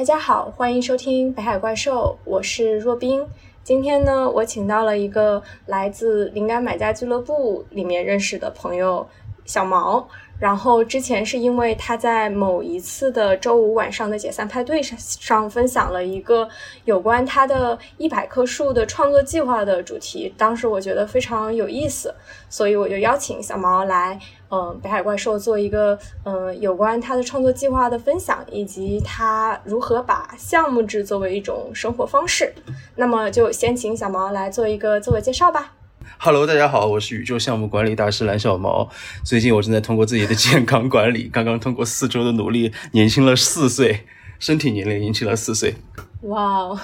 大家好，欢迎收听北海怪兽，我是若冰。今天呢，我请到了一个来自灵感买家俱乐部里面认识的朋友小毛。然后之前是因为他在某一次的周五晚上的解散派对上上分享了一个有关他的一百棵树的创作计划的主题，当时我觉得非常有意思，所以我就邀请小毛来，嗯，北海怪兽做一个嗯有关他的创作计划的分享，以及他如何把项目制作为一种生活方式。那么就先请小毛来做一个自我介绍吧。Hello，大家好，我是宇宙项目管理大师蓝小毛。最近我正在通过自己的健康管理，刚刚通过四周的努力，年轻了四岁，身体年龄年轻了四岁。哇哦，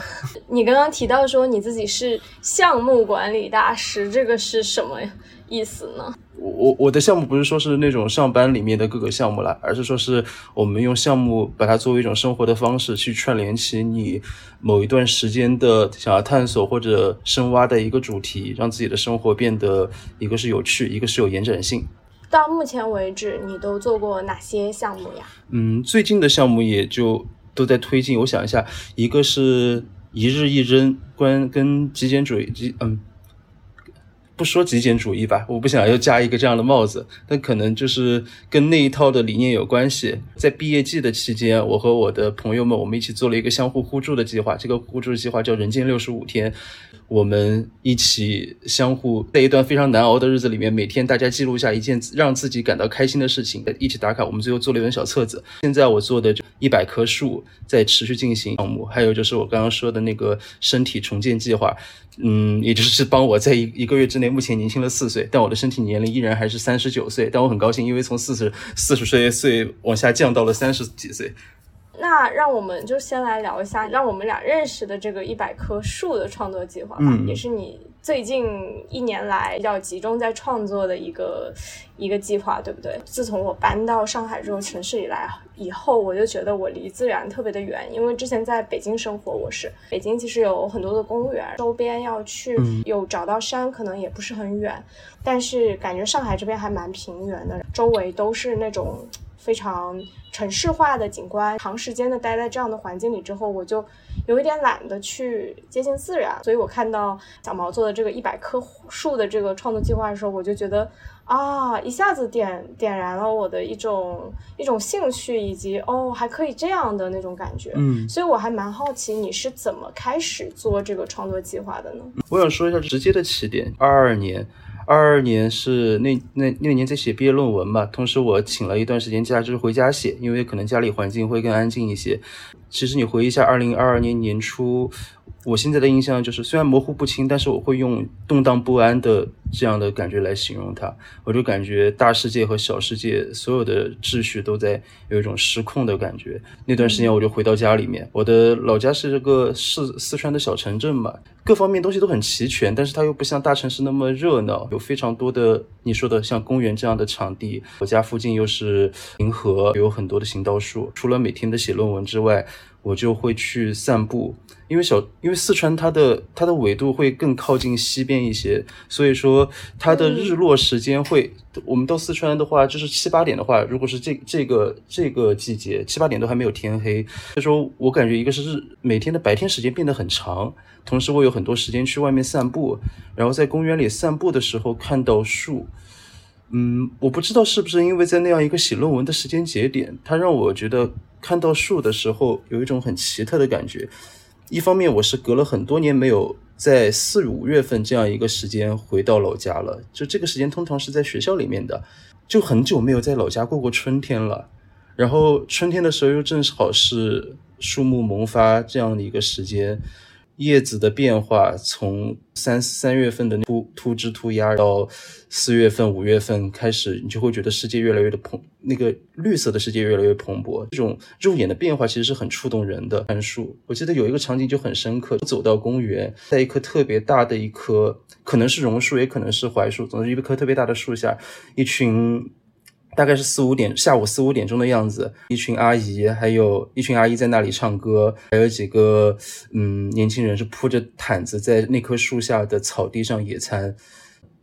你刚刚提到说你自己是项目管理大师，这个是什么意思呢？我我我的项目不是说是那种上班里面的各个项目啦，而是说是我们用项目把它作为一种生活的方式，去串联起你某一段时间的想要探索或者深挖的一个主题，让自己的生活变得一个是有趣，一个是有延展性。到目前为止，你都做过哪些项目呀？嗯，最近的项目也就都在推进。我想一下，一个是一日一扔，关跟极简主义，极嗯。不说极简主义吧，我不想要加一个这样的帽子，但可能就是跟那一套的理念有关系。在毕业季的期间，我和我的朋友们，我们一起做了一个相互互助的计划。这个互助计划叫“人间六十五天”，我们一起相互在一段非常难熬的日子里面，每天大家记录下一件让自己感到开心的事情，一起打卡。我们最后做了一本小册子。现在我做的一百棵树在持续进行项目，还有就是我刚刚说的那个身体重建计划。嗯，也就是帮我在一一个月之内，目前年轻了四岁，但我的身体年龄依然还是三十九岁，但我很高兴，因为从四十四十岁岁往下降到了三十几岁。那让我们就先来聊一下，让我们俩认识的这个一百棵树的创作计划吧，也是你最近一年来比较集中在创作的一个一个计划，对不对？自从我搬到上海这座城市以来以后，我就觉得我离自然特别的远，因为之前在北京生活，我是北京其实有很多的公园，周边要去有找到山可能也不是很远，但是感觉上海这边还蛮平原的，周围都是那种。非常城市化的景观，长时间的待在这样的环境里之后，我就有一点懒得去接近自然。所以我看到小毛做的这个一百棵树的这个创作计划的时候，我就觉得啊，一下子点点燃了我的一种一种兴趣，以及哦还可以这样的那种感觉。嗯，所以我还蛮好奇你是怎么开始做这个创作计划的呢？我想说一下直接的起点，二二年。二二年是那那那年在写毕业论文嘛，同时我请了一段时间假，就是回家写，因为可能家里环境会更安静一些。其实你回忆一下，二零二二年年初。我现在的印象就是，虽然模糊不清，但是我会用动荡不安的这样的感觉来形容它。我就感觉大世界和小世界所有的秩序都在有一种失控的感觉。那段时间我就回到家里面，我的老家是这个四四川的小城镇嘛，各方面东西都很齐全，但是它又不像大城市那么热闹，有非常多的你说的像公园这样的场地。我家附近又是银河，有很多的行道树。除了每天的写论文之外，我就会去散步，因为小，因为四川它的它的纬度会更靠近西边一些，所以说它的日落时间会，我们到四川的话，就是七八点的话，如果是这这个这个季节，七八点都还没有天黑，所以说我感觉一个是日每天的白天时间变得很长，同时我有很多时间去外面散步，然后在公园里散步的时候看到树。嗯，我不知道是不是因为在那样一个写论文的时间节点，它让我觉得看到树的时候有一种很奇特的感觉。一方面，我是隔了很多年没有在四五月份这样一个时间回到老家了，就这个时间通常是在学校里面的，就很久没有在老家过过春天了。然后春天的时候又正好是树木萌发这样的一个时间。叶子的变化，从三三月份的秃秃枝秃芽到四月份、五月份开始，你就会觉得世界越来越的蓬，那个绿色的世界越来越蓬勃。这种肉眼的变化其实是很触动人的。看树，我记得有一个场景就很深刻，走到公园，在一棵特别大的一棵，可能是榕树，也可能是槐树，总之一棵特别大的树下，一群。大概是四五点，下午四五点钟的样子，一群阿姨，还有一群阿姨在那里唱歌，还有几个嗯年轻人是铺着毯子在那棵树下的草地上野餐。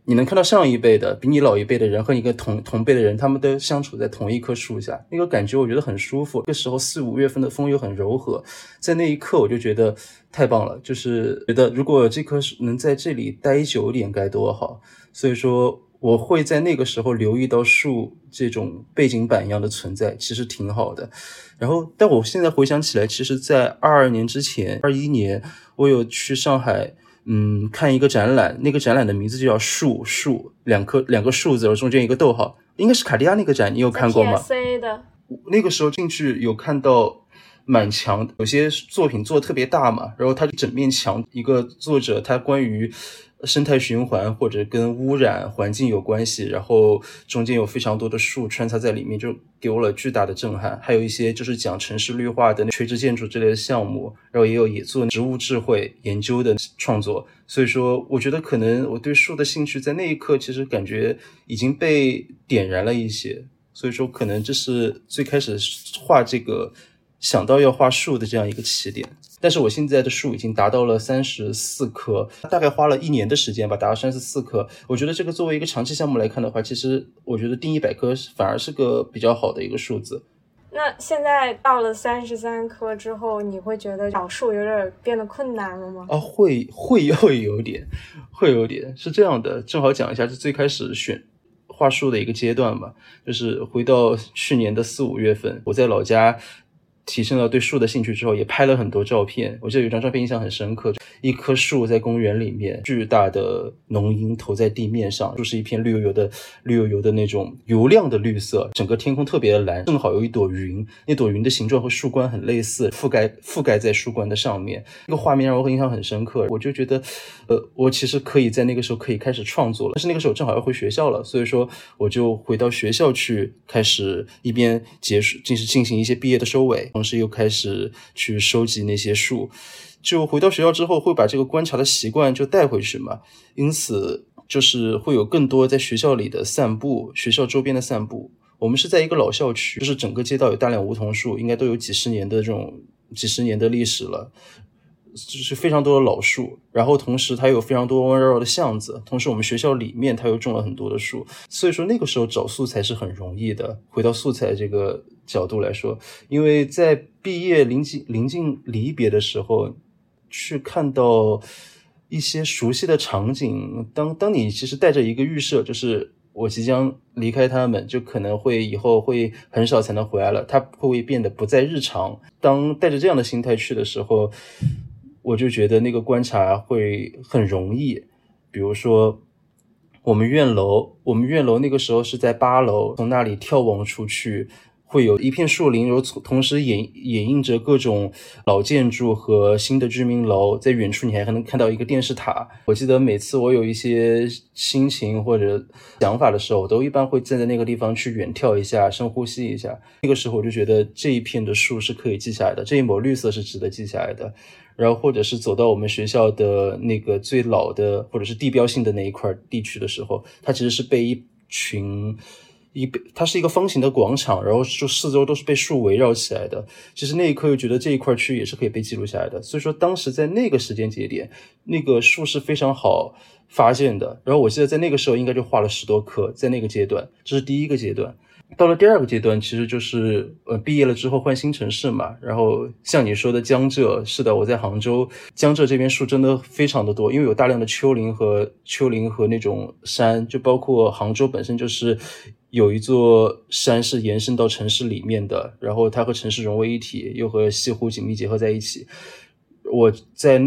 你能看到上一辈的比你老一辈的人和一个同同辈的人，他们都相处在同一棵树下，那个感觉我觉得很舒服。这时候四五月份的风又很柔和，在那一刻我就觉得太棒了，就是觉得如果这棵树能在这里待久点该多好。所以说我会在那个时候留意到树这种背景板一样的存在，其实挺好的。然后，但我现在回想起来，其实，在二二年之前，二一年我有去上海。嗯，看一个展览，那个展览的名字就叫“树树”，两颗两个数字，然后中间一个逗号，应该是卡地亚那个展，你有看过吗？C 的？那个时候进去有看到满墙，有些作品做的特别大嘛，然后它整面墙一个作者，他关于。生态循环或者跟污染环境有关系，然后中间有非常多的树穿插在里面，就给我了巨大的震撼。还有一些就是讲城市绿化的垂直建筑之类的项目，然后也有也做植物智慧研究的创作。所以说，我觉得可能我对树的兴趣在那一刻其实感觉已经被点燃了一些。所以说，可能这是最开始画这个。想到要画树的这样一个起点，但是我现在的树已经达到了三十四棵，大概花了一年的时间吧，达到三十四棵。我觉得这个作为一个长期项目来看的话，其实我觉得定一百棵反而是个比较好的一个数字。那现在到了三十三棵之后，你会觉得找树有点变得困难了吗？啊，会会会有点，会有点是这样的。正好讲一下，是最开始选画树的一个阶段吧，就是回到去年的四五月份，我在老家。提升了对树的兴趣之后，也拍了很多照片。我记得有一张照片印象很深刻，一棵树在公园里面，巨大的浓荫投在地面上，就是一片绿油油的、绿油油的那种油亮的绿色。整个天空特别的蓝，正好有一朵云，那朵云的形状和树冠很类似，覆盖覆盖在树冠的上面。那个画面让我印象很深刻，我就觉得，呃，我其实可以在那个时候可以开始创作了。但是那个时候正好要回学校了，所以说我就回到学校去，开始一边结束，进行进行一些毕业的收尾。同时又开始去收集那些树，就回到学校之后会把这个观察的习惯就带回去嘛，因此就是会有更多在学校里的散步，学校周边的散步。我们是在一个老校区，就是整个街道有大量梧桐树，应该都有几十年的这种几十年的历史了。就是非常多的老树，然后同时它有非常多弯弯绕绕的巷子，同时我们学校里面它又种了很多的树，所以说那个时候找素材是很容易的。回到素材这个角度来说，因为在毕业临近临近离别的时候，去看到一些熟悉的场景，当当你其实带着一个预设，就是我即将离开他们，就可能会以后会很少才能回来了，它会变得不再日常。当带着这样的心态去的时候。我就觉得那个观察会很容易，比如说我们院楼，我们院楼那个时候是在八楼，从那里眺望出去，会有一片树林，然后同时掩掩映着各种老建筑和新的居民楼，在远处你还能看到一个电视塔。我记得每次我有一些心情或者想法的时候，我都一般会站在那个地方去远眺一下，深呼吸一下。那个时候我就觉得这一片的树是可以记下来的，这一抹绿色是值得记下来的。然后，或者是走到我们学校的那个最老的，或者是地标性的那一块地区的时候，它其实是被一群一被它是一个方形的广场，然后就四周都是被树围绕起来的。其实那一刻又觉得这一块区域也是可以被记录下来的。所以说，当时在那个时间节点，那个树是非常好发现的。然后我记得在那个时候应该就画了十多棵，在那个阶段，这是第一个阶段。到了第二个阶段，其实就是呃毕业了之后换新城市嘛。然后像你说的江浙，是的，我在杭州，江浙这边树真的非常的多，因为有大量的丘陵和丘陵和那种山，就包括杭州本身就是有一座山是延伸到城市里面的，然后它和城市融为一体，又和西湖紧密结合在一起。我在。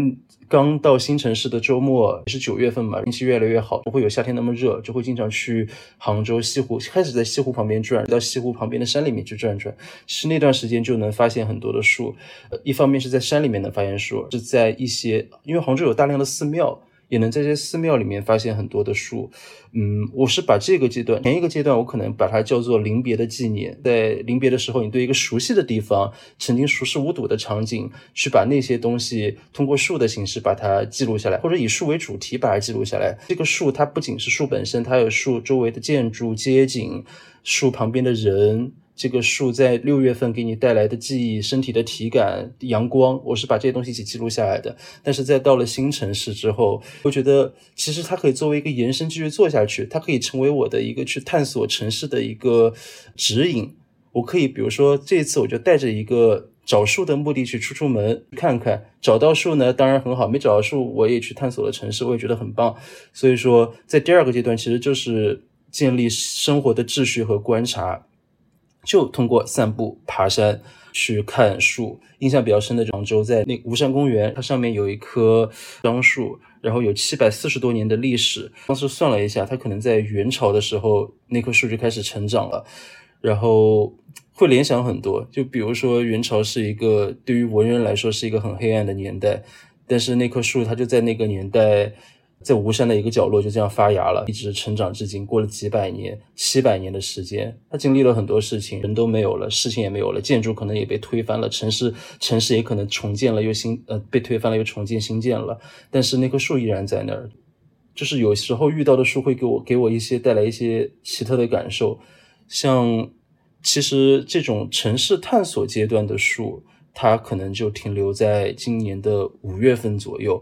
刚到新城市的周末是九月份嘛，天气越来越好，不会有夏天那么热，就会经常去杭州西湖，开始在西湖旁边转，到西湖旁边的山里面去转转。是那段时间就能发现很多的树，一方面是在山里面能发现树，是在一些因为杭州有大量的寺庙。也能在这些寺庙里面发现很多的树，嗯，我是把这个阶段前一个阶段，我可能把它叫做临别的纪念。在临别的时候，你对一个熟悉的地方、曾经熟视无睹的场景，去把那些东西通过树的形式把它记录下来，或者以树为主题把它记录下来。这个树它不仅是树本身，它有树周围的建筑、街景、树旁边的人。这个树在六月份给你带来的记忆、身体的体感、阳光，我是把这些东西一起记录下来的。但是在到了新城市之后，我觉得其实它可以作为一个延伸继续做下去，它可以成为我的一个去探索城市的一个指引。我可以比如说这次我就带着一个找树的目的去出出门看看，找到树呢当然很好，没找到树我也去探索了城市，我也觉得很棒。所以说在第二个阶段其实就是建立生活的秩序和观察。就通过散步、爬山去看树，印象比较深的杭州，在那吴山公园，它上面有一棵樟树，然后有七百四十多年的历史。当时算了一下，它可能在元朝的时候，那棵树就开始成长了，然后会联想很多。就比如说，元朝是一个对于文人来说是一个很黑暗的年代，但是那棵树它就在那个年代。在吴山的一个角落就这样发芽了，一直成长至今，过了几百年、七百年的时间，它经历了很多事情，人都没有了，事情也没有了，建筑可能也被推翻了，城市城市也可能重建了又新，呃，被推翻了又重建新建了，但是那棵树依然在那儿。就是有时候遇到的树会给我给我一些带来一些奇特的感受，像其实这种城市探索阶段的树，它可能就停留在今年的五月份左右。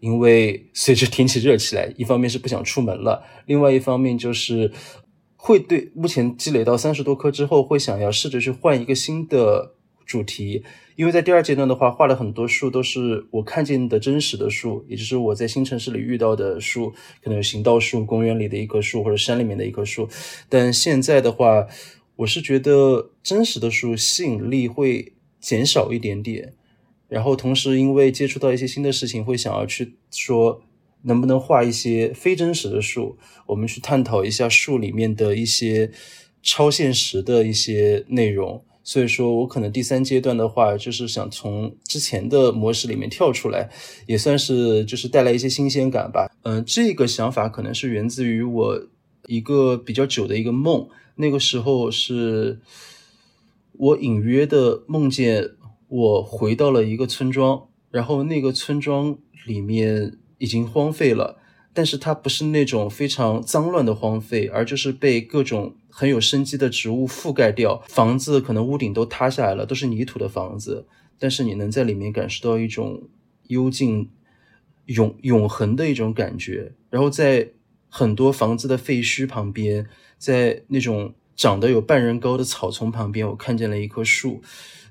因为随着天气热起来，一方面是不想出门了，另外一方面就是会对目前积累到三十多棵之后，会想要试着去换一个新的主题。因为在第二阶段的话，画了很多树，都是我看见的真实的树，也就是我在新城市里遇到的树，可能有行道树、公园里的一棵树或者山里面的一棵树。但现在的话，我是觉得真实的树吸引力会减少一点点。然后同时，因为接触到一些新的事情，会想要去说能不能画一些非真实的树，我们去探讨一下树里面的一些超现实的一些内容。所以说我可能第三阶段的话，就是想从之前的模式里面跳出来，也算是就是带来一些新鲜感吧。嗯，这个想法可能是源自于我一个比较久的一个梦，那个时候是我隐约的梦见。我回到了一个村庄，然后那个村庄里面已经荒废了，但是它不是那种非常脏乱的荒废，而就是被各种很有生机的植物覆盖掉，房子可能屋顶都塌下来了，都是泥土的房子，但是你能在里面感受到一种幽静、永永恒的一种感觉。然后在很多房子的废墟旁边，在那种长得有半人高的草丛旁边，我看见了一棵树。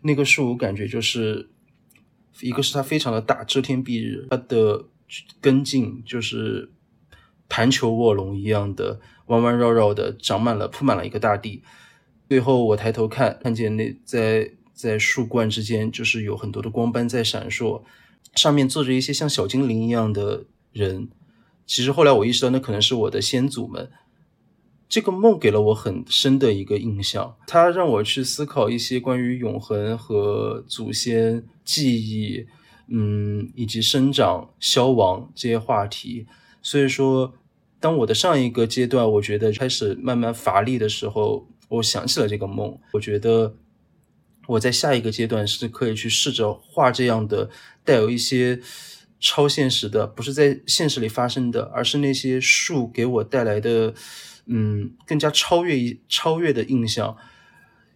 那个树，我感觉就是一个是它非常的大，遮天蔽日，它的根茎就是盘球卧龙一样的弯弯绕绕的，长满了铺满了一个大地。最后我抬头看，看见那在在树冠之间，就是有很多的光斑在闪烁，上面坐着一些像小精灵一样的人。其实后来我意识到，那可能是我的先祖们。这个梦给了我很深的一个印象，它让我去思考一些关于永恒和祖先记忆，嗯，以及生长、消亡这些话题。所以说，当我的上一个阶段我觉得开始慢慢乏力的时候，我想起了这个梦。我觉得我在下一个阶段是可以去试着画这样的带有一些超现实的，不是在现实里发生的，而是那些树给我带来的。嗯，更加超越一超越的印象，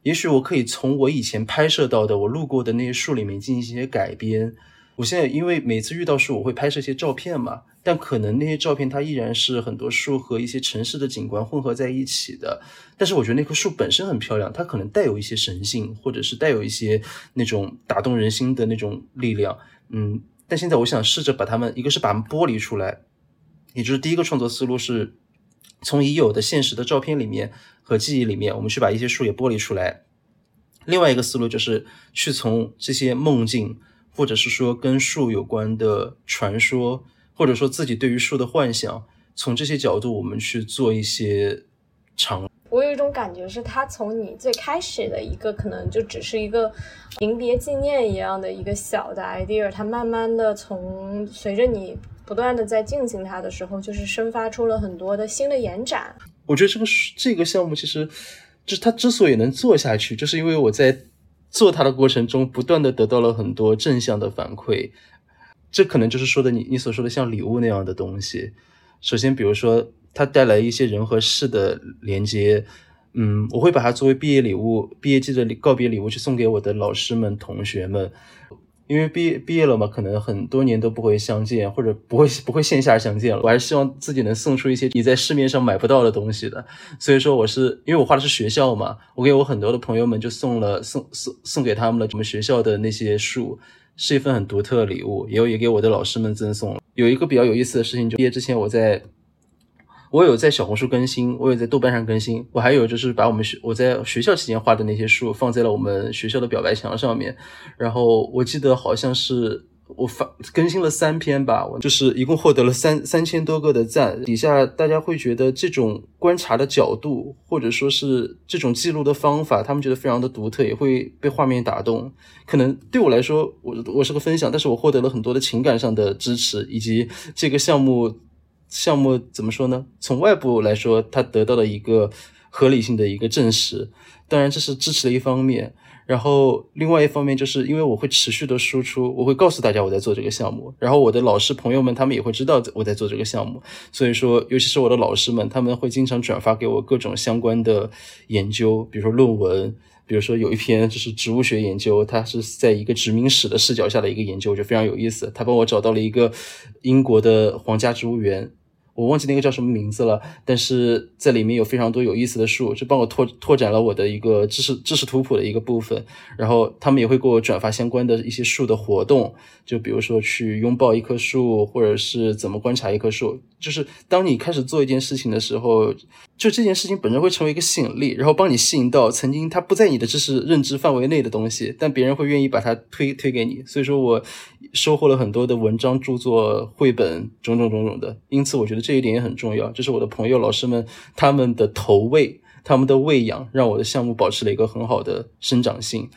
也许我可以从我以前拍摄到的我路过的那些树里面进行一些改编。我现在因为每次遇到树，我会拍摄一些照片嘛，但可能那些照片它依然是很多树和一些城市的景观混合在一起的。但是我觉得那棵树本身很漂亮，它可能带有一些神性，或者是带有一些那种打动人心的那种力量。嗯，但现在我想试着把它们，一个是把它们剥离出来，也就是第一个创作思路是。从已有的现实的照片里面和记忆里面，我们去把一些树也剥离出来。另外一个思路就是去从这些梦境，或者是说跟树有关的传说，或者说自己对于树的幻想，从这些角度我们去做一些尝。我有一种感觉是，它从你最开始的一个可能就只是一个临别纪念一样的一个小的 idea，它慢慢的从随着你。不断的在进行它的时候，就是生发出了很多的新的延展。我觉得这个这个项目其实，就它之所以能做下去，就是因为我在做它的过程中，不断的得到了很多正向的反馈。这可能就是说的你你所说的像礼物那样的东西。首先，比如说它带来一些人和事的连接，嗯，我会把它作为毕业礼物、毕业季的告别礼物去送给我的老师们、同学们。因为毕业毕业了嘛，可能很多年都不会相见，或者不会 不会线下相见了。我还是希望自己能送出一些你在市面上买不到的东西的。所以说，我是因为我画的是学校嘛，我给我很多的朋友们就送了送送送给他们了我们学校的那些树，是一份很独特的礼物，也有也给我的老师们赠送了。有一个比较有意思的事情，就毕业之前我在。我有在小红书更新，我有在豆瓣上更新，我还有就是把我们学我在学校期间画的那些书放在了我们学校的表白墙上面。然后我记得好像是我发更新了三篇吧，我就是一共获得了三三千多个的赞。底下大家会觉得这种观察的角度，或者说是这种记录的方法，他们觉得非常的独特，也会被画面打动。可能对我来说，我我是个分享，但是我获得了很多的情感上的支持，以及这个项目。项目怎么说呢？从外部来说，它得到了一个合理性的一个证实。当然，这是支持的一方面。然后，另外一方面，就是因为我会持续的输出，我会告诉大家我在做这个项目。然后，我的老师朋友们他们也会知道我在做这个项目。所以说，尤其是我的老师们，他们会经常转发给我各种相关的研究，比如说论文。比如说有一篇就是植物学研究，它是在一个殖民史的视角下的一个研究，就非常有意思。他帮我找到了一个英国的皇家植物园。我忘记那个叫什么名字了，但是在里面有非常多有意思的树，就帮我拓拓展了我的一个知识知识图谱的一个部分。然后他们也会给我转发相关的一些树的活动，就比如说去拥抱一棵树，或者是怎么观察一棵树。就是当你开始做一件事情的时候，就这件事情本身会成为一个吸引力，然后帮你吸引到曾经它不在你的知识认知范围内的东西，但别人会愿意把它推推给你。所以说我收获了很多的文章、著作、绘本，种种种种的。因此，我觉得这一点也很重要。就是我的朋友、老师们他们的投喂、他们的喂养，让我的项目保持了一个很好的生长性。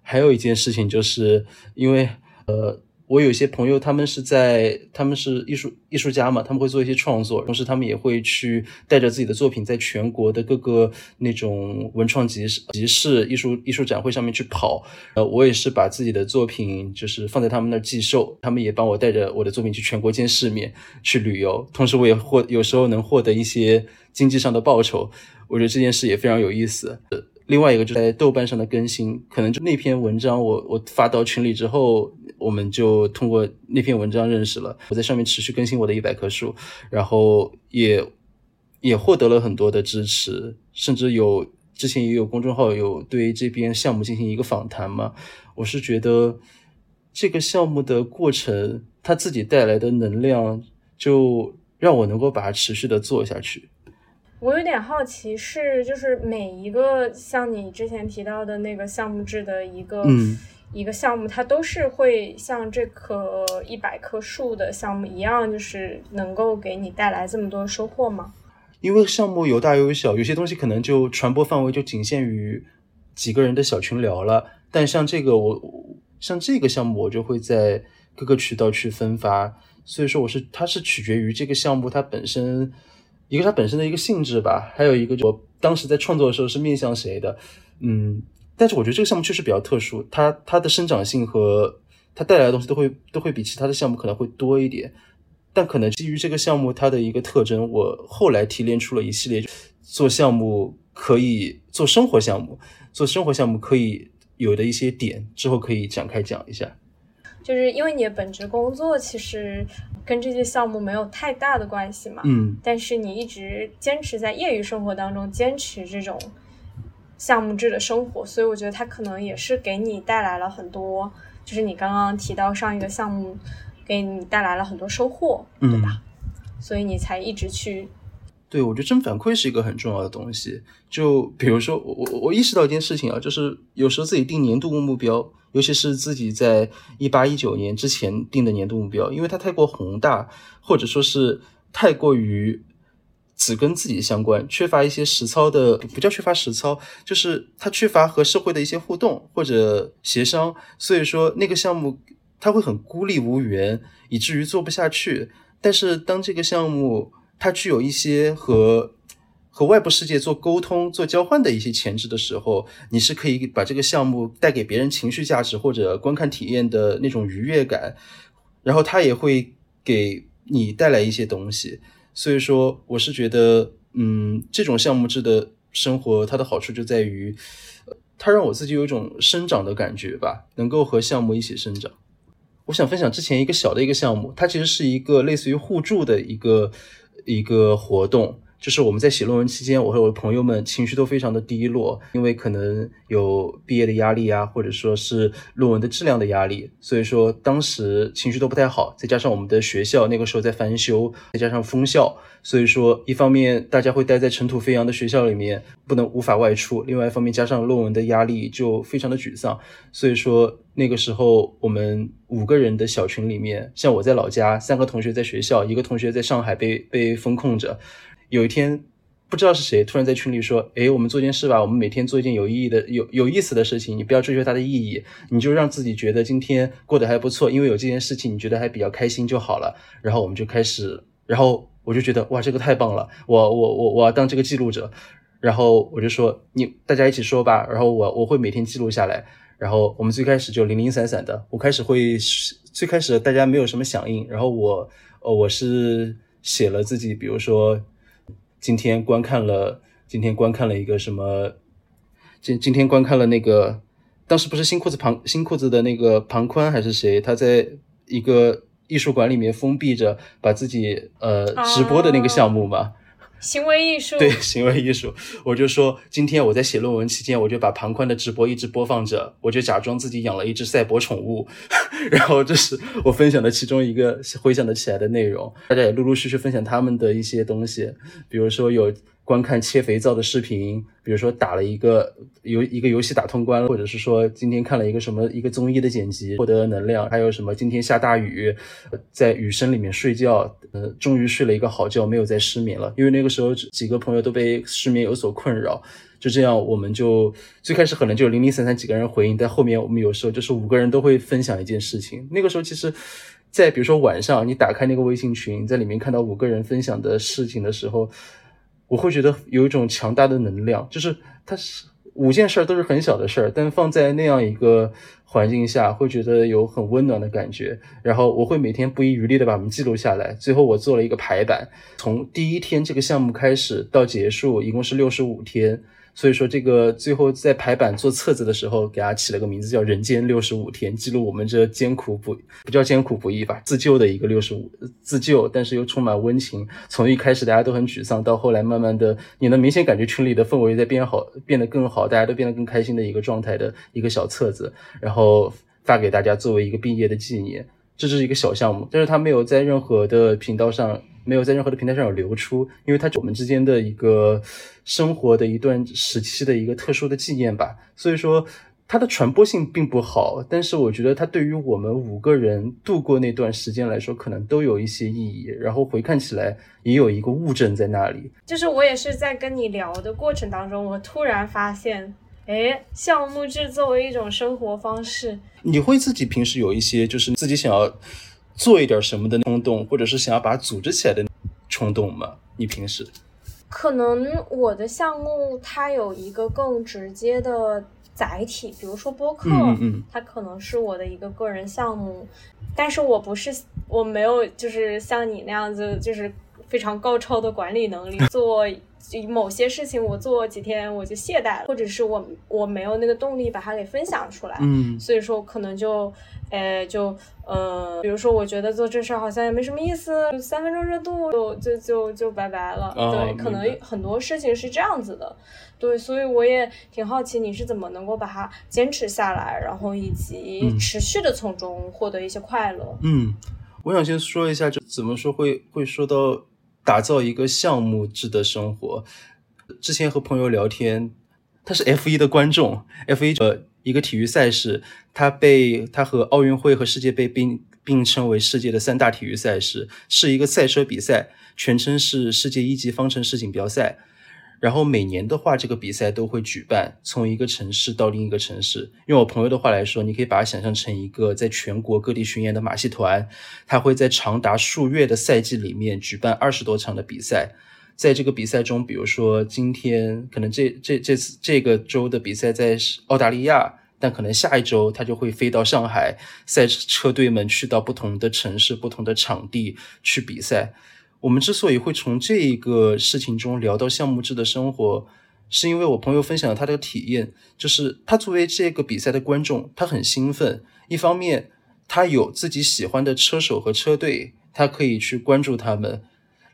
还有一件事情，就是因为呃。我有些朋友，他们是在，他们是艺术艺术家嘛，他们会做一些创作，同时他们也会去带着自己的作品，在全国的各个那种文创集市、集市、艺术艺术展会上面去跑。呃，我也是把自己的作品就是放在他们那儿寄售，他们也帮我带着我的作品去全国见世面、去旅游，同时我也获有时候能获得一些经济上的报酬。我觉得这件事也非常有意思。另外一个就在豆瓣上的更新，可能就那篇文章我我发到群里之后。我们就通过那篇文章认识了，我在上面持续更新我的一百棵树，然后也也获得了很多的支持，甚至有之前也有公众号有对这边项目进行一个访谈嘛。我是觉得这个项目的过程，它自己带来的能量，就让我能够把它持续的做下去。我有点好奇，是就是每一个像你之前提到的那个项目制的一个。一个项目，它都是会像这棵一百棵树的项目一样，就是能够给你带来这么多收获吗？因为项目有大有小，有些东西可能就传播范围就仅限于几个人的小群聊了。但像这个，我像这个项目，我就会在各个渠道去分发。所以说，我是它是取决于这个项目它本身，一个它本身的一个性质吧，还有一个就我当时在创作的时候是面向谁的，嗯。但是我觉得这个项目确实比较特殊，它它的生长性和它带来的东西都会都会比其他的项目可能会多一点，但可能基于这个项目它的一个特征，我后来提炼出了一系列做项目可以做生活项目，做生活项目可以有的一些点，之后可以展开讲一下。就是因为你的本职工作其实跟这些项目没有太大的关系嘛，嗯，但是你一直坚持在业余生活当中坚持这种。项目制的生活，所以我觉得它可能也是给你带来了很多，就是你刚刚提到上一个项目给你带来了很多收获，对吧？所以你才一直去。对，我觉得正反馈是一个很重要的东西。就比如说，我我我意识到一件事情啊，就是有时候自己定年度目标，尤其是自己在一八一九年之前定的年度目标，因为它太过宏大，或者说是太过于。只跟自己相关，缺乏一些实操的，不叫缺乏实操，就是它缺乏和社会的一些互动或者协商，所以说那个项目它会很孤立无援，以至于做不下去。但是当这个项目它具有一些和和外部世界做沟通、做交换的一些前置的时候，你是可以把这个项目带给别人情绪价值或者观看体验的那种愉悦感，然后它也会给你带来一些东西。所以说，我是觉得，嗯，这种项目制的生活，它的好处就在于，它让我自己有一种生长的感觉吧，能够和项目一起生长。我想分享之前一个小的一个项目，它其实是一个类似于互助的一个一个活动。就是我们在写论文期间，我和我的朋友们情绪都非常的低落，因为可能有毕业的压力啊，或者说是论文的质量的压力，所以说当时情绪都不太好。再加上我们的学校那个时候在翻修，再加上封校，所以说一方面大家会待在尘土飞扬的学校里面，不能无法外出；另外一方面加上论文的压力，就非常的沮丧。所以说那个时候我们五个人的小群里面，像我在老家，三个同学在学校，一个同学在上海被被封控着。有一天，不知道是谁突然在群里说：“哎，我们做件事吧，我们每天做一件有意义的、有有意思的事情。你不要追求它的意义，你就让自己觉得今天过得还不错，因为有这件事情，你觉得还比较开心就好了。”然后我们就开始，然后我就觉得哇，这个太棒了！我我我我要当这个记录者。然后我就说：“你大家一起说吧。”然后我我会每天记录下来。然后我们最开始就零零散散的，我开始会最开始大家没有什么响应，然后我呃我是写了自己，比如说。今天观看了，今天观看了一个什么？今今天观看了那个，当时不是新裤子庞新裤子的那个庞宽还是谁？他在一个艺术馆里面封闭着，把自己呃直播的那个项目嘛。行为艺术对 行为艺术，我就说今天我在写论文期间，我就把庞宽的直播一直播放着，我就假装自己养了一只赛博宠物，然后这是我分享的其中一个回想的起来的内容。大家也陆陆续续分享他们的一些东西，比如说有。观看切肥皂的视频，比如说打了一个游一个游戏打通关，或者是说今天看了一个什么一个综艺的剪辑获得能量，还有什么今天下大雨，在雨声里面睡觉，呃，终于睡了一个好觉，没有再失眠了。因为那个时候几个朋友都被失眠有所困扰，就这样我们就最开始可能就零零散散几个人回应，但后面我们有时候就是五个人都会分享一件事情。那个时候其实，在比如说晚上你打开那个微信群，在里面看到五个人分享的事情的时候。我会觉得有一种强大的能量，就是它是五件事儿都是很小的事儿，但放在那样一个环境下，会觉得有很温暖的感觉。然后我会每天不遗余力的把它们记录下来。最后我做了一个排版，从第一天这个项目开始到结束，一共是六十五天。所以说，这个最后在排版做册子的时候，给它起了个名字叫“人间六十五天”，记录我们这艰苦不不叫艰苦不易吧，自救的一个六十五自救，但是又充满温情。从一开始大家都很沮丧，到后来慢慢的，你能明显感觉群里的氛围在变好，变得更好，大家都变得更开心的一个状态的一个小册子，然后发给大家作为一个毕业的纪念。这是一个小项目，但是它没有在任何的频道上。没有在任何的平台上有流出，因为它是我们之间的一个生活的一段时期的一个特殊的纪念吧。所以说它的传播性并不好，但是我觉得它对于我们五个人度过那段时间来说，可能都有一些意义。然后回看起来也有一个物证在那里。就是我也是在跟你聊的过程当中，我突然发现，哎，项目制作为一种生活方式，你会自己平时有一些就是自己想要。做一点什么的冲动，或者是想要把它组织起来的冲动吗？你平时可能我的项目它有一个更直接的载体，比如说播客，嗯它可能是我的一个个人项目，但是我不是我没有就是像你那样子就是非常高超的管理能力，做某些事情我做几天我就懈怠了，或者是我我没有那个动力把它给分享出来，嗯，所以说可能就。哎，就呃，比如说，我觉得做这事儿好像也没什么意思，三分钟热度就就就就拜拜了。对，可能很多事情是这样子的。对，所以我也挺好奇你是怎么能够把它坚持下来，然后以及持续的从中获得一些快乐。嗯，我想先说一下，就怎么说会会说到打造一个项目制的生活。之前和朋友聊天，他是 F 一的观众，F 一呃。一个体育赛事，他被他和奥运会和世界杯并并称为世界的三大体育赛事，是一个赛车比赛，全称是世界一级方程式锦标赛。然后每年的话，这个比赛都会举办，从一个城市到另一个城市。用我朋友的话来说，你可以把它想象成一个在全国各地巡演的马戏团，它会在长达数月的赛季里面举办二十多场的比赛。在这个比赛中，比如说今天可能这这这次这个周的比赛在澳大利亚，但可能下一周他就会飞到上海，赛车队们去到不同的城市、不同的场地去比赛。我们之所以会从这个事情中聊到项目制的生活，是因为我朋友分享了他的体验，就是他作为这个比赛的观众，他很兴奋。一方面，他有自己喜欢的车手和车队，他可以去关注他们；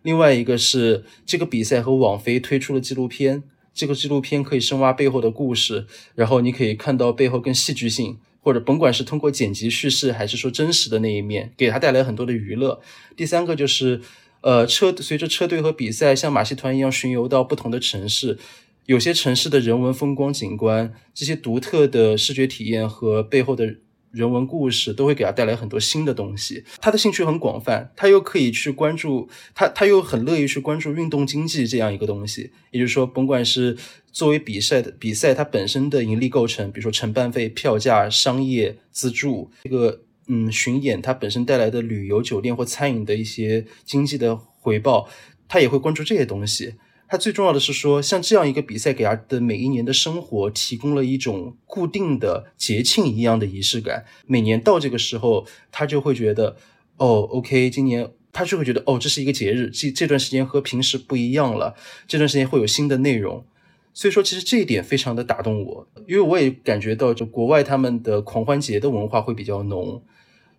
另外一个是这个比赛和网飞推出了纪录片，这个纪录片可以深挖背后的故事，然后你可以看到背后更戏剧性，或者甭管是通过剪辑叙事，还是说真实的那一面，给他带来很多的娱乐。第三个就是，呃，车随着车队和比赛像马戏团一样巡游到不同的城市。有些城市的人文风光景观，这些独特的视觉体验和背后的人文故事，都会给他带来很多新的东西。他的兴趣很广泛，他又可以去关注他，他又很乐意去关注运动经济这样一个东西。也就是说，甭管是作为比赛的比赛，它本身的盈利构成，比如说承办费、票价、商业资助，这个嗯巡演它本身带来的旅游、酒店或餐饮的一些经济的回报，他也会关注这些东西。他最重要的是说，像这样一个比赛给他的每一年的生活提供了一种固定的节庆一样的仪式感。每年到这个时候，他就会觉得，哦，OK，今年他就会觉得，哦，这是一个节日，这这段时间和平时不一样了，这段时间会有新的内容。所以说，其实这一点非常的打动我，因为我也感觉到，就国外他们的狂欢节的文化会比较浓，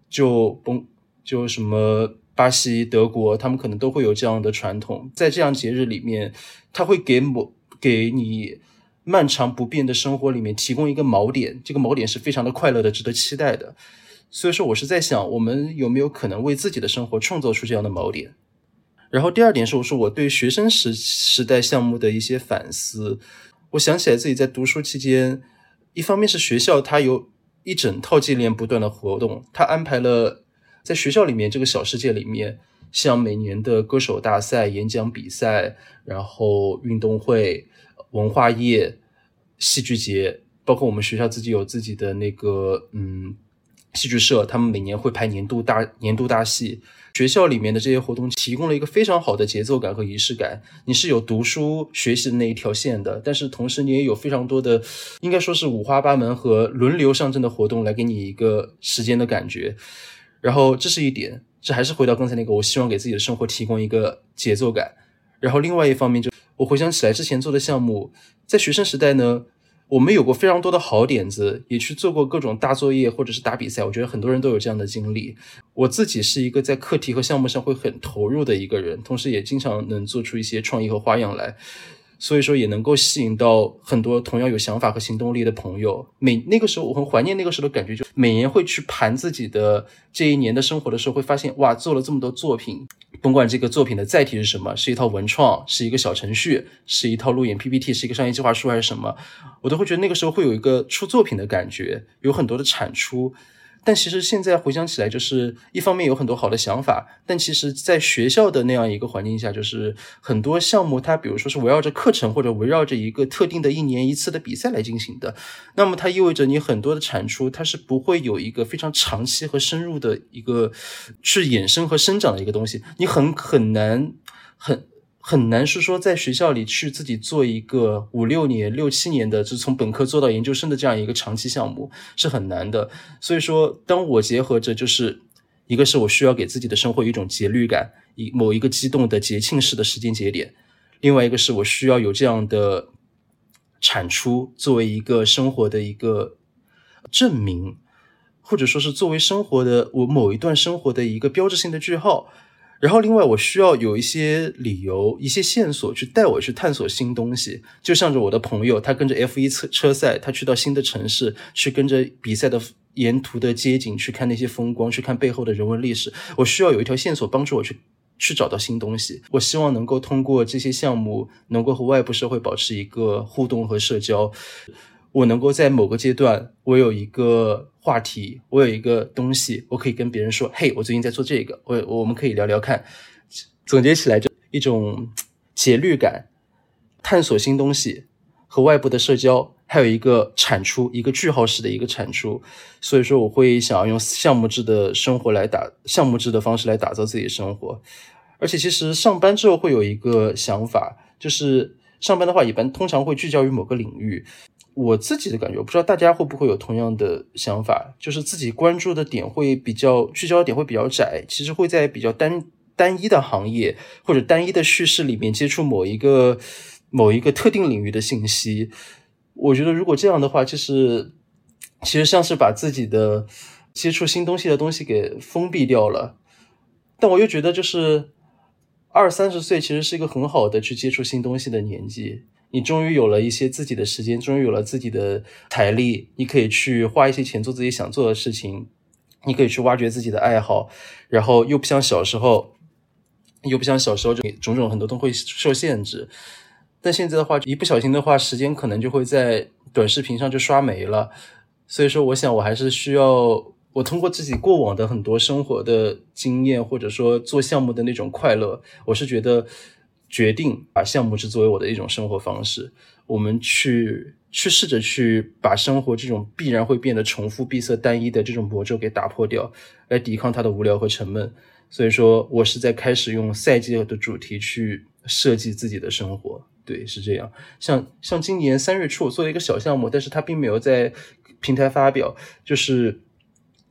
就崩就什么。巴西、德国，他们可能都会有这样的传统，在这样节日里面，他会给某给你漫长不变的生活里面提供一个锚点，这个锚点是非常的快乐的，值得期待的。所以说，我是在想，我们有没有可能为自己的生活创造出这样的锚点？然后第二点是，我说我对学生时时代项目的一些反思。我想起来自己在读书期间，一方面是学校它有一整套接连不断的活动，它安排了。在学校里面，这个小世界里面，像每年的歌手大赛、演讲比赛，然后运动会、文化夜、戏剧节，包括我们学校自己有自己的那个嗯戏剧社，他们每年会排年度大年度大戏。学校里面的这些活动提供了一个非常好的节奏感和仪式感。你是有读书学习的那一条线的，但是同时你也有非常多的，应该说是五花八门和轮流上阵的活动来给你一个时间的感觉。然后这是一点，这还是回到刚才那个，我希望给自己的生活提供一个节奏感。然后另外一方面，就我回想起来之前做的项目，在学生时代呢，我们有过非常多的好点子，也去做过各种大作业或者是打比赛。我觉得很多人都有这样的经历。我自己是一个在课题和项目上会很投入的一个人，同时也经常能做出一些创意和花样来。所以说也能够吸引到很多同样有想法和行动力的朋友。每那个时候我很怀念那个时候的感觉，就每年会去盘自己的这一年的生活的时候，会发现哇，做了这么多作品，甭管这个作品的载体是什么，是一套文创，是一个小程序，是一套路演 PPT，是一个商业计划书还是什么，我都会觉得那个时候会有一个出作品的感觉，有很多的产出。但其实现在回想起来，就是一方面有很多好的想法，但其实，在学校的那样一个环境下，就是很多项目它，比如说是围绕着课程或者围绕着一个特定的一年一次的比赛来进行的，那么它意味着你很多的产出，它是不会有一个非常长期和深入的一个去衍生和生长的一个东西，你很很难很。很难是说在学校里去自己做一个五六年、六七年的，就从本科做到研究生的这样一个长期项目是很难的。所以说，当我结合着就是一个是我需要给自己的生活一种节律感，一某一个激动的节庆式的时间节点，另外一个是我需要有这样的产出作为一个生活的一个证明，或者说是作为生活的我某一段生活的一个标志性的句号。然后，另外我需要有一些理由、一些线索去带我去探索新东西。就像着我的朋友，他跟着 F 一车车赛，他去到新的城市，去跟着比赛的沿途的街景去看那些风光，去看背后的人文历史。我需要有一条线索帮助我去去找到新东西。我希望能够通过这些项目，能够和外部社会保持一个互动和社交。我能够在某个阶段，我有一个话题，我有一个东西，我可以跟别人说：“嘿，我最近在做这个，我我们可以聊聊看。”总结起来，就一种节律感、探索新东西和外部的社交，还有一个产出，一个句号式的一个产出。所以说，我会想要用项目制的生活来打项目制的方式来打造自己的生活。而且，其实上班之后会有一个想法，就是上班的话，一般通常会聚焦于某个领域。我自己的感觉，我不知道大家会不会有同样的想法，就是自己关注的点会比较聚焦点会比较窄，其实会在比较单单一的行业或者单一的叙事里面接触某一个某一个特定领域的信息。我觉得如果这样的话，就是其实像是把自己的接触新东西的东西给封闭掉了。但我又觉得，就是二三十岁其实是一个很好的去接触新东西的年纪。你终于有了一些自己的时间，终于有了自己的财力，你可以去花一些钱做自己想做的事情，你可以去挖掘自己的爱好，然后又不像小时候，又不像小时候就种种很多都会受限制。但现在的话，一不小心的话，时间可能就会在短视频上就刷没了。所以说，我想我还是需要我通过自己过往的很多生活的经验，或者说做项目的那种快乐，我是觉得。决定把项目制作为我的一种生活方式，我们去去试着去把生活这种必然会变得重复、闭塞、单一的这种魔咒给打破掉，来抵抗它的无聊和沉闷。所以说我是在开始用赛季的主题去设计自己的生活。对，是这样。像像今年三月初我做了一个小项目，但是它并没有在平台发表，就是。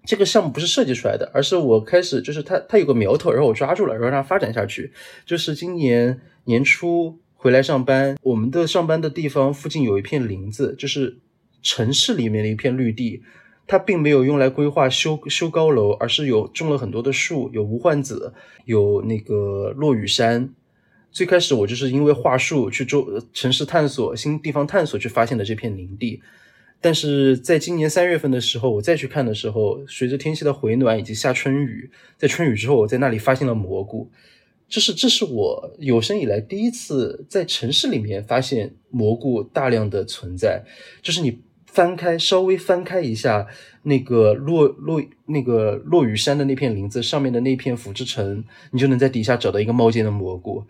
这个项目不是设计出来的，而是我开始就是它它有个苗头，然后我抓住了，然后让它发展下去。就是今年年初回来上班，我们的上班的地方附近有一片林子，就是城市里面的一片绿地。它并没有用来规划修修高楼，而是有种了很多的树，有无患子，有那个落羽山。最开始我就是因为画树去周城市探索新地方探索去发现的这片林地。但是在今年三月份的时候，我再去看的时候，随着天气的回暖以及下春雨，在春雨之后，我在那里发现了蘑菇。就是这是我有生以来第一次在城市里面发现蘑菇大量的存在。就是你翻开稍微翻开一下那个落落那个落雨山的那片林子上面的那片腐殖层，你就能在底下找到一个冒尖的蘑菇。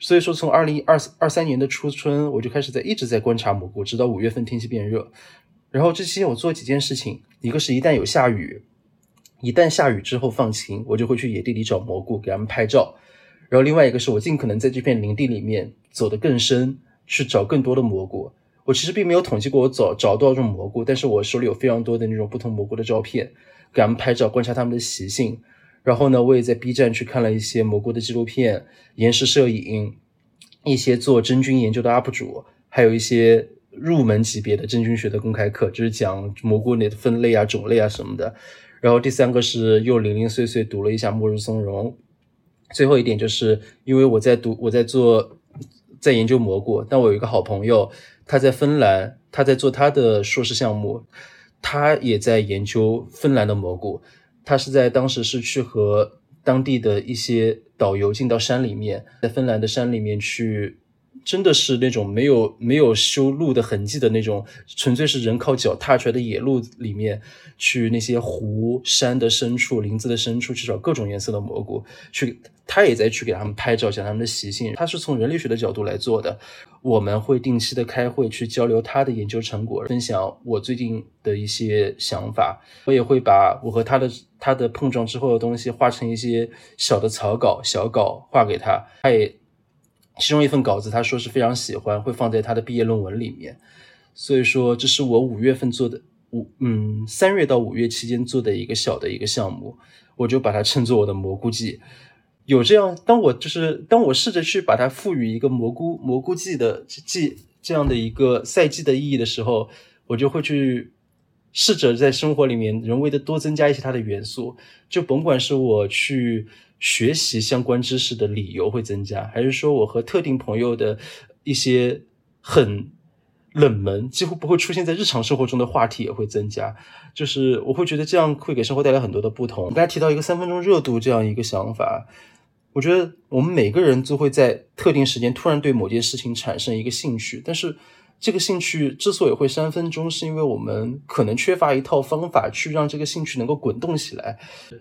所以说，从二零二二三年的初春，我就开始在一直在观察蘑菇，直到五月份天气变热。然后这期间我做几件事情，一个是一旦有下雨，一旦下雨之后放晴，我就会去野地里找蘑菇给他们拍照。然后另外一个是我尽可能在这片林地里面走得更深，去找更多的蘑菇。我其实并没有统计过我找找多少种蘑菇，但是我手里有非常多的那种不同蘑菇的照片，给他们拍照，观察他们的习性。然后呢，我也在 B 站去看了一些蘑菇的纪录片、延时摄影，一些做真菌研究的 UP 主，还有一些。入门级别的真菌学的公开课，就是讲蘑菇的分类啊、种类啊什么的。然后第三个是又零零碎碎读了一下末日松茸。最后一点就是因为我在读，我在做，在研究蘑菇。但我有一个好朋友，他在芬兰，他在做他的硕士项目，他也在研究芬兰的蘑菇。他是在当时是去和当地的一些导游进到山里面，在芬兰的山里面去。真的是那种没有没有修路的痕迹的那种，纯粹是人靠脚踏出来的野路里面，去那些湖山的深处、林子的深处去找各种颜色的蘑菇，去他也在去给他们拍照，讲他们的习性。他是从人类学的角度来做的。我们会定期的开会去交流他的研究成果，分享我最近的一些想法。我也会把我和他的他的碰撞之后的东西画成一些小的草稿、小稿画给他，他也。其中一份稿子，他说是非常喜欢，会放在他的毕业论文里面。所以说，这是我五月份做的五嗯三月到五月期间做的一个小的一个项目，我就把它称作我的蘑菇季。有这样，当我就是当我试着去把它赋予一个蘑菇蘑菇季的季这样的一个赛季的意义的时候，我就会去试着在生活里面人为的多增加一些它的元素，就甭管是我去。学习相关知识的理由会增加，还是说我和特定朋友的一些很冷门、几乎不会出现在日常生活中的话题也会增加？就是我会觉得这样会给生活带来很多的不同。刚才提到一个三分钟热度这样一个想法，我觉得我们每个人都会在特定时间突然对某件事情产生一个兴趣，但是。这个兴趣之所以会三分钟，是因为我们可能缺乏一套方法去让这个兴趣能够滚动起来。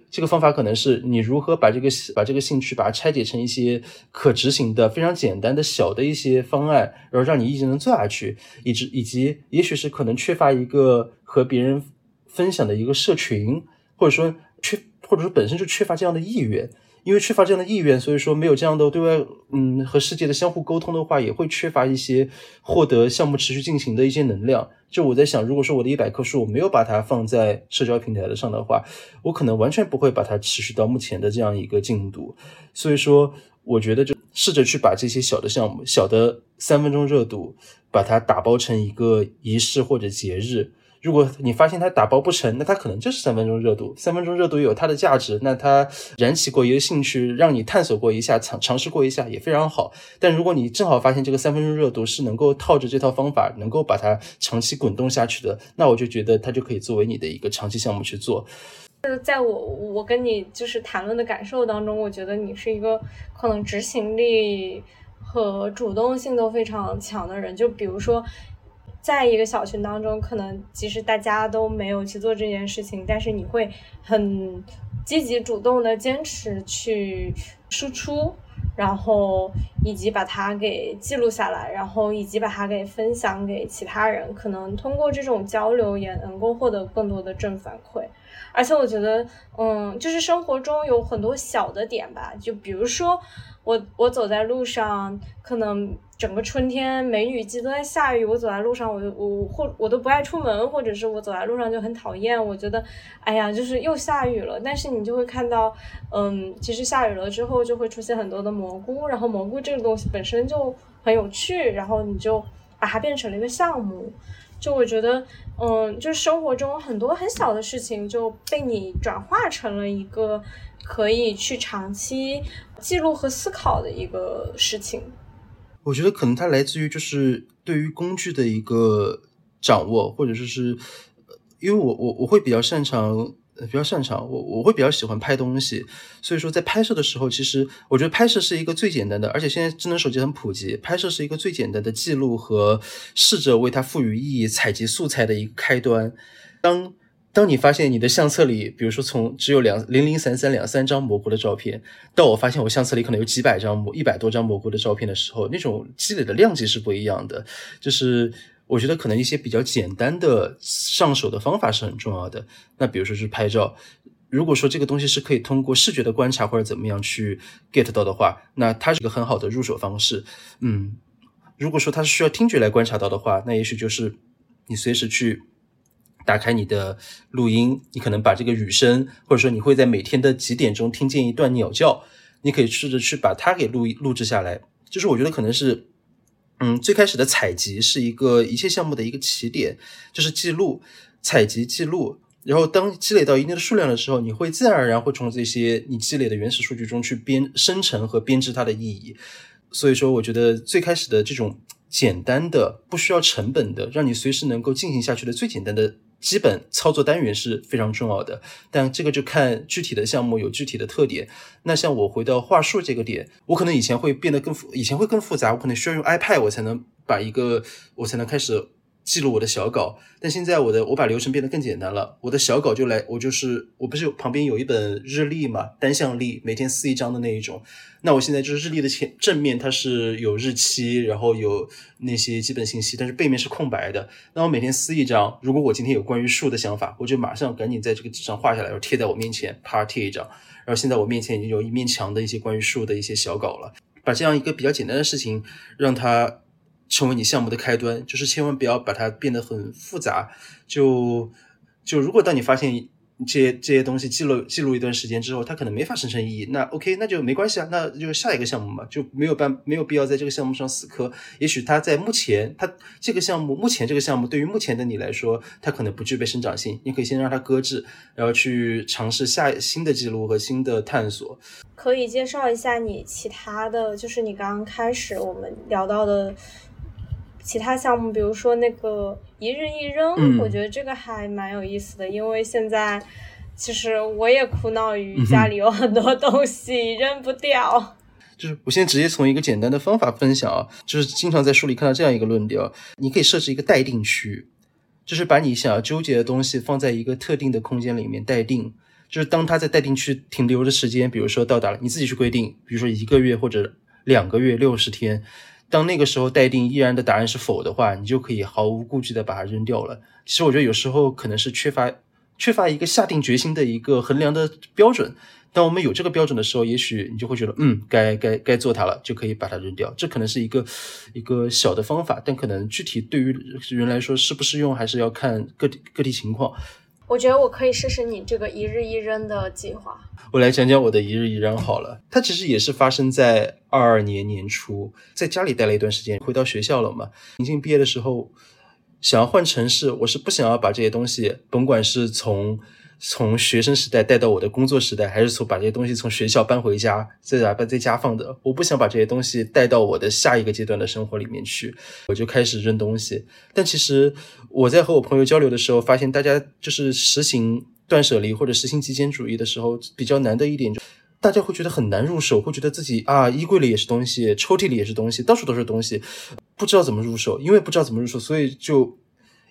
这个方法可能是你如何把这个把这个兴趣把它拆解成一些可执行的、非常简单的小的一些方案，然后让你一直能做下去，以及以及也许是可能缺乏一个和别人分享的一个社群，或者说缺或者说本身就缺乏这样的意愿。因为缺乏这样的意愿，所以说没有这样的对外，嗯，和世界的相互沟通的话，也会缺乏一些获得项目持续进行的一些能量。就我在想，如果说我的一百棵树我没有把它放在社交平台的上的话，我可能完全不会把它持续到目前的这样一个进度。所以说，我觉得就试着去把这些小的项目、小的三分钟热度，把它打包成一个仪式或者节日。如果你发现它打包不成，那它可能就是三分钟热度。三分钟热度有它的价值，那它燃起过一个兴趣，让你探索过一下，尝尝试过一下也非常好。但如果你正好发现这个三分钟热度是能够套着这套方法，能够把它长期滚动下去的，那我就觉得它就可以作为你的一个长期项目去做。就是在我我跟你就是谈论的感受当中，我觉得你是一个可能执行力和主动性都非常强的人。就比如说。在一个小群当中，可能即使大家都没有去做这件事情，但是你会很积极主动的坚持去输出，然后以及把它给记录下来，然后以及把它给分享给其他人，可能通过这种交流也能够获得更多的正反馈。而且我觉得，嗯，就是生活中有很多小的点吧，就比如说。我我走在路上，可能整个春天梅雨季都在下雨。我走在路上，我就我或我都不爱出门，或者是我走在路上就很讨厌。我觉得，哎呀，就是又下雨了。但是你就会看到，嗯，其实下雨了之后就会出现很多的蘑菇，然后蘑菇这个东西本身就很有趣，然后你就把它变成了一个项目。就我觉得，嗯，就是生活中很多很小的事情就被你转化成了一个可以去长期。记录和思考的一个事情，我觉得可能它来自于就是对于工具的一个掌握，或者说是，因为我我我会比较擅长，比较擅长，我我会比较喜欢拍东西，所以说在拍摄的时候，其实我觉得拍摄是一个最简单的，而且现在智能手机很普及，拍摄是一个最简单的记录和试着为它赋予意义、采集素材的一个开端。当当你发现你的相册里，比如说从只有两零零散散两三张模糊的照片，到我发现我相册里可能有几百张模一百多张模糊的照片的时候，那种积累的量级是不一样的。就是我觉得可能一些比较简单的上手的方法是很重要的。那比如说是拍照，如果说这个东西是可以通过视觉的观察或者怎么样去 get 到的话，那它是个很好的入手方式。嗯，如果说它是需要听觉来观察到的话，那也许就是你随时去。打开你的录音，你可能把这个雨声，或者说你会在每天的几点钟听见一段鸟叫，你可以试着去把它给录录制下来。就是我觉得可能是，嗯，最开始的采集是一个一切项目的一个起点，就是记录、采集、记录。然后当积累到一定的数量的时候，你会自然而然会从这些你积累的原始数据中去编生成和编织它的意义。所以说，我觉得最开始的这种简单的、不需要成本的、让你随时能够进行下去的最简单的。基本操作单元是非常重要的，但这个就看具体的项目有具体的特点。那像我回到话术这个点，我可能以前会变得更复，以前会更复杂，我可能需要用 iPad 我才能把一个，我才能开始。记录我的小稿，但现在我的我把流程变得更简单了。我的小稿就来，我就是我不是旁边有一本日历嘛，单向历，每天撕一张的那一种。那我现在就是日历的前正面它是有日期，然后有那些基本信息，但是背面是空白的。那我每天撕一张，如果我今天有关于树的想法，我就马上赶紧在这个纸上画下来，然后贴在我面前，啪贴一张。然后现在我面前已经有一面墙的一些关于树的一些小稿了。把这样一个比较简单的事情，让它。成为你项目的开端，就是千万不要把它变得很复杂。就就如果当你发现这些这些东西记录记录一段时间之后，它可能没法生成意义，那 OK，那就没关系啊，那就下一个项目嘛，就没有办没有必要在这个项目上死磕。也许它在目前它这个项目目前这个项目对于目前的你来说，它可能不具备生长性，你可以先让它搁置，然后去尝试下新的记录和新的探索。可以介绍一下你其他的就是你刚刚开始我们聊到的。其他项目，比如说那个一日一扔，我觉得这个还蛮有意思的，因为现在其实我也苦恼于家里有很多东西扔不掉。就是我现在直接从一个简单的方法分享啊，就是经常在书里看到这样一个论调，你可以设置一个待定区，就是把你想要纠结的东西放在一个特定的空间里面待定，就是当它在待定区停留的时间，比如说到达了，你自己去规定，比如说一个月或者两个月、六十天。当那个时候待定依然的答案是否的话，你就可以毫无顾忌的把它扔掉了。其实我觉得有时候可能是缺乏缺乏一个下定决心的一个衡量的标准。当我们有这个标准的时候，也许你就会觉得，嗯，该该该做它了，就可以把它扔掉。这可能是一个一个小的方法，但可能具体对于人来说适不适用，还是要看个体个体情况。我觉得我可以试试你这个一日一扔的计划。我来讲讲我的一日一扔好了。它其实也是发生在二二年年初，在家里待了一段时间，回到学校了嘛。临近毕业的时候，想要换城市，我是不想要把这些东西，甭管是从。从学生时代带到我的工作时代，还是从把这些东西从学校搬回家，再把在家放的。我不想把这些东西带到我的下一个阶段的生活里面去，我就开始扔东西。但其实我在和我朋友交流的时候，发现大家就是实行断舍离或者实行极简主义的时候，比较难的一点，就大家会觉得很难入手，会觉得自己啊，衣柜里也是东西，抽屉里也是东西，到处都是东西，不知道怎么入手。因为不知道怎么入手，所以就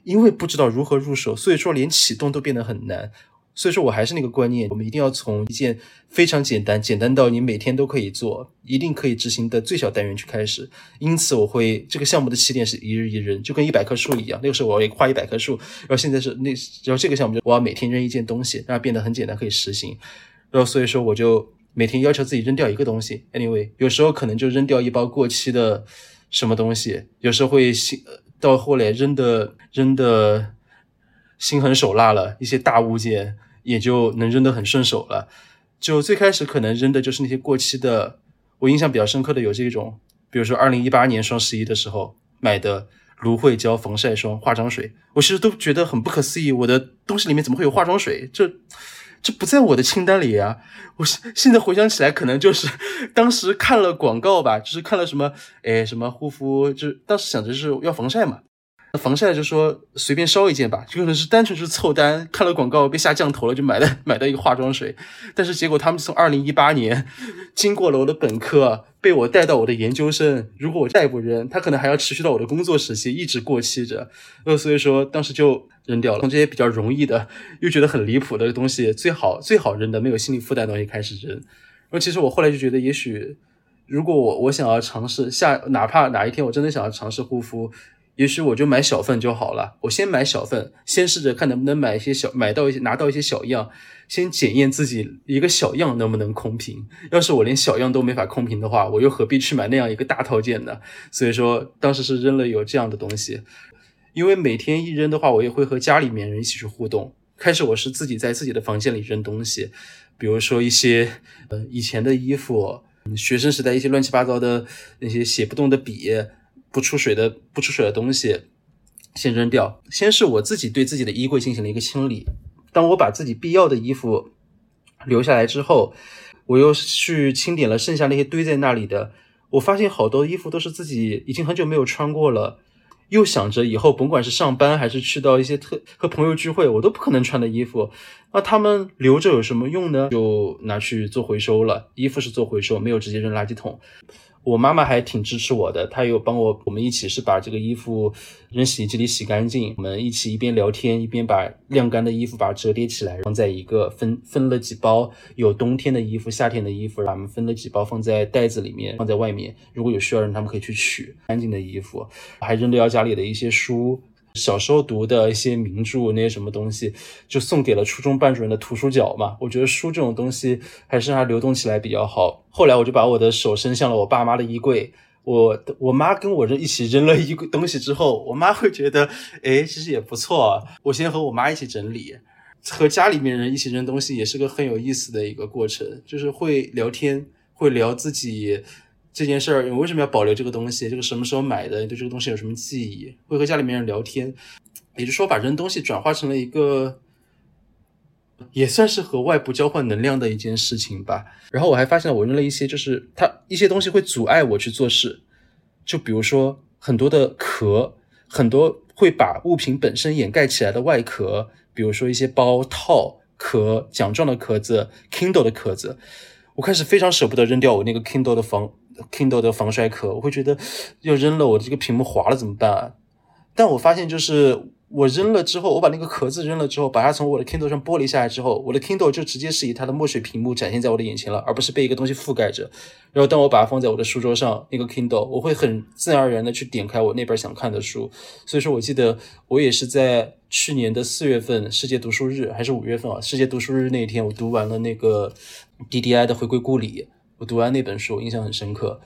因为不知道如何入手，所以说连启动都变得很难。所以说我还是那个观念，我们一定要从一件非常简单、简单到你每天都可以做、一定可以执行的最小单元去开始。因此，我会这个项目的起点是一日一扔，就跟一百棵树一样。那个时候我要画一百棵树，然后现在是那，然后这个项目就我要每天扔一件东西，让它变得很简单，可以实行。然后所以说我就每天要求自己扔掉一个东西。Anyway，有时候可能就扔掉一包过期的什么东西，有时候会到后来扔的扔的。心狠手辣了一些大物件，也就能扔得很顺手了。就最开始可能扔的就是那些过期的，我印象比较深刻的有这种，比如说二零一八年双十一的时候买的芦荟胶防晒霜、化妆水，我其实都觉得很不可思议，我的东西里面怎么会有化妆水？这这不在我的清单里啊！我现在回想起来，可能就是当时看了广告吧，就是看了什么，哎，什么护肤，就当时想着是要防晒嘛。防晒就说随便烧一件吧，就可能是单纯是凑单，看了广告被下降头了，就买了买到一个化妆水。但是结果他们从二零一八年经过了我的本科，被我带到我的研究生。如果我再不扔，它可能还要持续到我的工作时期，一直过期着。呃，所以说当时就扔掉了。从这些比较容易的又觉得很离谱的东西，最好最好扔的没有心理负担的东西开始扔。然后其实我后来就觉得，也许如果我我想要尝试下，哪怕哪一天我真的想要尝试护肤。也许我就买小份就好了。我先买小份，先试着看能不能买一些小，买到一些拿到一些小样，先检验自己一个小样能不能空瓶。要是我连小样都没法空瓶的话，我又何必去买那样一个大套件呢？所以说，当时是扔了有这样的东西。因为每天一扔的话，我也会和家里面人一起去互动。开始我是自己在自己的房间里扔东西，比如说一些呃以前的衣服，学生时代一些乱七八糟的那些写不动的笔。不出水的不出水的东西，先扔掉。先是我自己对自己的衣柜进行了一个清理。当我把自己必要的衣服留下来之后，我又去清点了剩下那些堆在那里的。我发现好多衣服都是自己已经很久没有穿过了，又想着以后甭管是上班还是去到一些特和朋友聚会，我都不可能穿的衣服，那他们留着有什么用呢？就拿去做回收了。衣服是做回收，没有直接扔垃圾桶。我妈妈还挺支持我的，她有帮我，我们一起是把这个衣服扔洗衣机里洗干净。我们一起一边聊天，一边把晾干的衣服把它折叠起来，放在一个分分了几包，有冬天的衣服、夏天的衣服，把它们分了几包放在袋子里面，放在外面。如果有需要人，他们可以去取干净的衣服。还扔掉家里的一些书。小时候读的一些名著，那些什么东西，就送给了初中班主任的图书角嘛。我觉得书这种东西还是让它流动起来比较好。后来我就把我的手伸向了我爸妈的衣柜，我我妈跟我扔一起扔了一个东西之后，我妈会觉得，哎，其实也不错。我先和我妈一起整理，和家里面人一起扔东西也是个很有意思的一个过程，就是会聊天，会聊自己。这件事儿，你为什么要保留这个东西？这个什么时候买的？对这个东西有什么记忆？会和家里面人聊天，也就是说，把扔东西转化成了一个，也算是和外部交换能量的一件事情吧。然后我还发现，我扔了一些，就是它一些东西会阻碍我去做事，就比如说很多的壳，很多会把物品本身掩盖起来的外壳，比如说一些包套壳、奖状的壳子、Kindle 的壳子。我开始非常舍不得扔掉我那个 Kindle 的防 Kindle 的防摔壳，我会觉得要扔了，我这个屏幕划了怎么办？但我发现就是。我扔了之后，我把那个壳子扔了之后，把它从我的 Kindle 上剥离下来之后，我的 Kindle 就直接是以它的墨水屏幕展现在我的眼前了，而不是被一个东西覆盖着。然后当我把它放在我的书桌上，那个 Kindle，我会很自然而然的去点开我那本想看的书。所以说我记得我也是在去年的四月份世界读书日，还是五月份啊？世界读书日那一天，我读完了那个 DDI 的回归故里，我读完那本书，印象很深刻。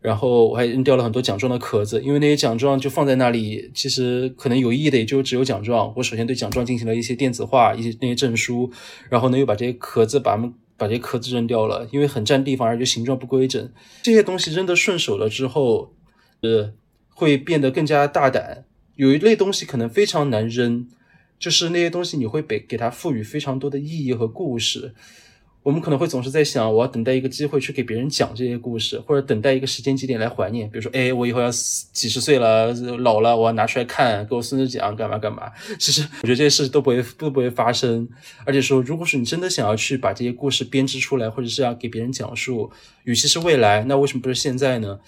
然后我还扔掉了很多奖状的壳子，因为那些奖状就放在那里，其实可能有意义的也就只有奖状。我首先对奖状进行了一些电子化，一些那些证书，然后呢又把这些壳子把它们把这些壳子扔掉了，因为很占地方，而且形状不规整。这些东西扔得顺手了之后，呃，会变得更加大胆。有一类东西可能非常难扔，就是那些东西你会被给它赋予非常多的意义和故事。我们可能会总是在想，我要等待一个机会去给别人讲这些故事，或者等待一个时间节点来怀念。比如说，哎，我以后要几十岁了，老了，我要拿出来看，给我孙子讲，干嘛干嘛。其实，我觉得这些事都不会都不会发生。而且说，如果是你真的想要去把这些故事编织出来，或者是要给别人讲述，与其是未来，那为什么不是现在呢？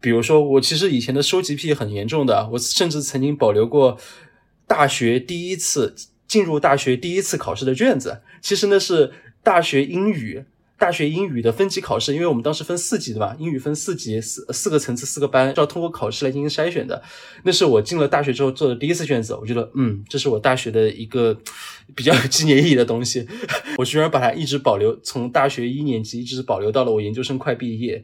比如说，我其实以前的收集癖很严重的，我甚至曾经保留过大学第一次进入大学第一次考试的卷子。其实呢是。大学英语，大学英语的分级考试，因为我们当时分四级的吧，英语分四级，四四个层次，四个班，要通过考试来进行筛选的。那是我进了大学之后做的第一次卷子，我觉得，嗯，这是我大学的一个比较有 纪念意义的东西。我居然把它一直保留，从大学一年级一直保留到了我研究生快毕业。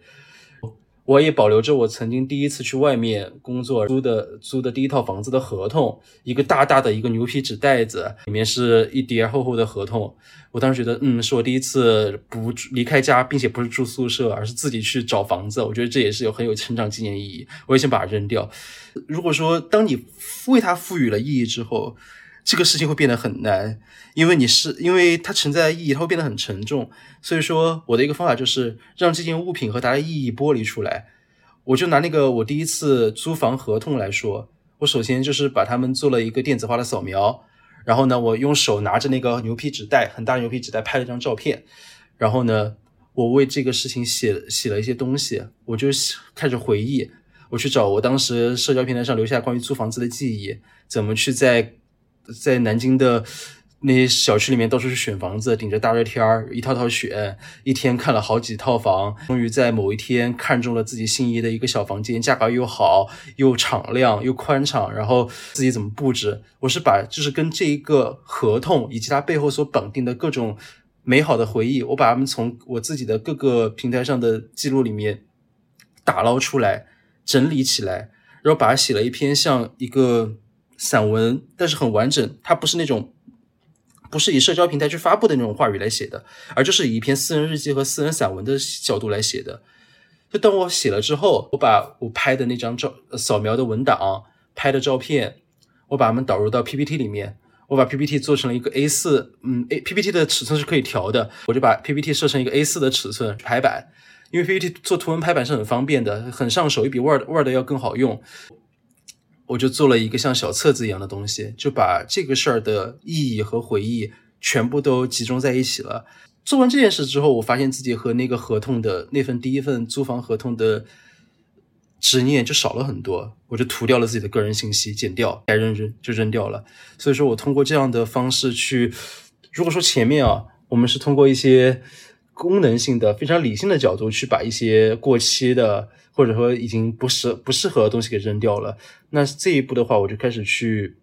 我也保留着我曾经第一次去外面工作租的租的第一套房子的合同，一个大大的一个牛皮纸袋子，里面是一叠厚厚的合同。我当时觉得，嗯，是我第一次不离开家，并且不是住宿舍，而是自己去找房子。我觉得这也是有很有成长纪念意义。我也想把它扔掉。如果说当你为它赋予了意义之后，这个事情会变得很难，因为你是因为它存在的意义，它会变得很沉重。所以说，我的一个方法就是让这件物品和它的意义剥离出来。我就拿那个我第一次租房合同来说，我首先就是把它们做了一个电子化的扫描，然后呢，我用手拿着那个牛皮纸袋，很大的牛皮纸袋拍了一张照片，然后呢，我为这个事情写写了一些东西，我就开始回忆，我去找我当时社交平台上留下关于租房子的记忆，怎么去在。在南京的那些小区里面，到处去选房子，顶着大热天儿，一套套选，一天看了好几套房，终于在某一天看中了自己心仪的一个小房间，价格又好，又敞亮，又宽敞，然后自己怎么布置，我是把就是跟这一个合同以及它背后所绑定的各种美好的回忆，我把它们从我自己的各个平台上的记录里面打捞出来，整理起来，然后把它写了一篇像一个。散文，但是很完整，它不是那种，不是以社交平台去发布的那种话语来写的，而就是以一篇私人日记和私人散文的角度来写的。就当我写了之后，我把我拍的那张照、扫描的文档、拍的照片，我把它们导入到 PPT 里面，我把 PPT 做成了一个 A4，嗯，A PPT 的尺寸是可以调的，我就把 PPT 设成一个 A4 的尺寸排版，因为 PPT 做图文排版是很方便的，很上手，也比 Word Word 要更好用。我就做了一个像小册子一样的东西，就把这个事儿的意义和回忆全部都集中在一起了。做完这件事之后，我发现自己和那个合同的那份第一份租房合同的执念就少了很多。我就涂掉了自己的个人信息，剪掉，该扔扔就扔掉了。所以说我通过这样的方式去，如果说前面啊，我们是通过一些功能性的、非常理性的角度去把一些过期的。或者说已经不适不适合的东西给扔掉了，那这一步的话，我就开始去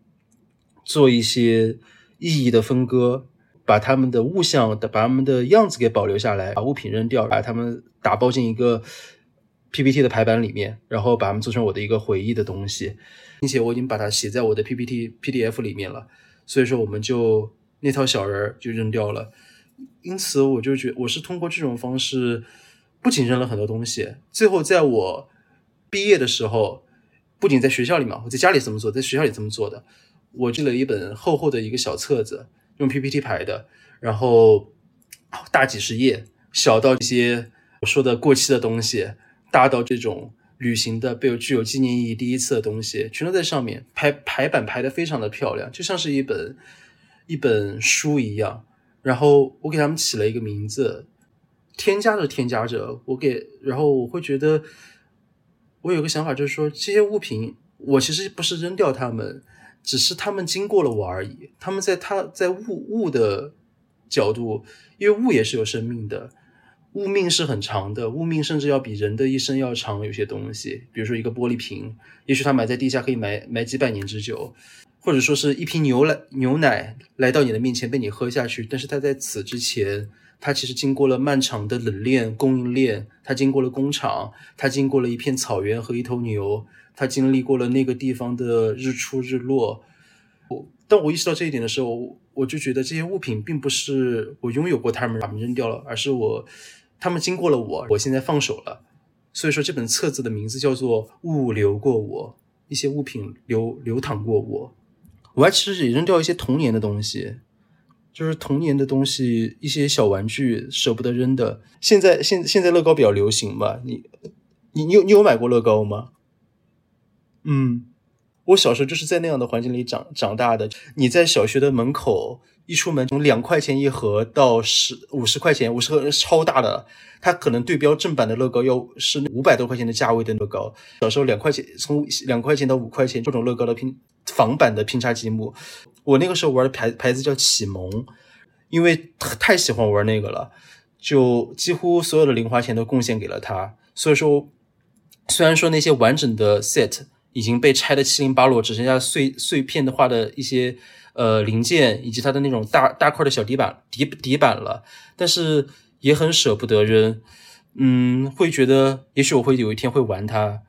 做一些意义的分割，把他们的物象的把他们的样子给保留下来，把物品扔掉，把它们打包进一个 PPT 的排版里面，然后把它们做成我的一个回忆的东西，并且我已经把它写在我的 PPT PDF 里面了，所以说我们就那套小人就扔掉了，因此我就觉我是通过这种方式。不仅扔了很多东西，最后在我毕业的时候，不仅在学校里嘛，我在家里这么做，在学校里这么做的。我记了一本厚厚的一个小册子，用 PPT 排的，然后大几十页，小到一些我说的过期的东西，大到这种旅行的被具有纪念意义第一次的东西，全都在上面排排版排的非常的漂亮，就像是一本一本书一样。然后我给他们起了一个名字。添加着添加着，我给，然后我会觉得，我有个想法，就是说这些物品，我其实不是扔掉它们，只是它们经过了我而已。他们在它在物物的角度，因为物也是有生命的，物命是很长的，物命甚至要比人的一生要长。有些东西，比如说一个玻璃瓶，也许它埋在地下可以埋埋几百年之久，或者说是一瓶牛奶牛奶来到你的面前被你喝下去，但是它在此之前。它其实经过了漫长的冷链供应链，它经过了工厂，它经过了一片草原和一头牛，它经历过了那个地方的日出日落。我当我意识到这一点的时候，我就觉得这些物品并不是我拥有过它们，把它们扔掉了，而是我，他们经过了我，我现在放手了。所以说，这本册子的名字叫做《物流过我》，一些物品流流淌过我。我还其实也扔掉一些童年的东西，就是童年的东西，一些小玩具舍不得扔的。现在现现在乐高比较流行吧？你你你有你有买过乐高吗？嗯。我小时候就是在那样的环境里长长大的。你在小学的门口一出门，从两块钱一盒到十五十块钱，五十盒超大的，它可能对标正版的乐高要是五百多块钱的价位的乐高。小时候两块钱，从两块钱到五块钱，这种乐高的拼仿版的拼插积木，我那个时候玩的牌牌子叫启蒙，因为太喜欢玩那个了，就几乎所有的零花钱都贡献给了他。所以说，虽然说那些完整的 set。已经被拆的七零八落，只剩下碎碎片的话的一些呃零件，以及它的那种大大块的小底板底底板了。但是也很舍不得扔，嗯，会觉得也许我会有一天会玩它。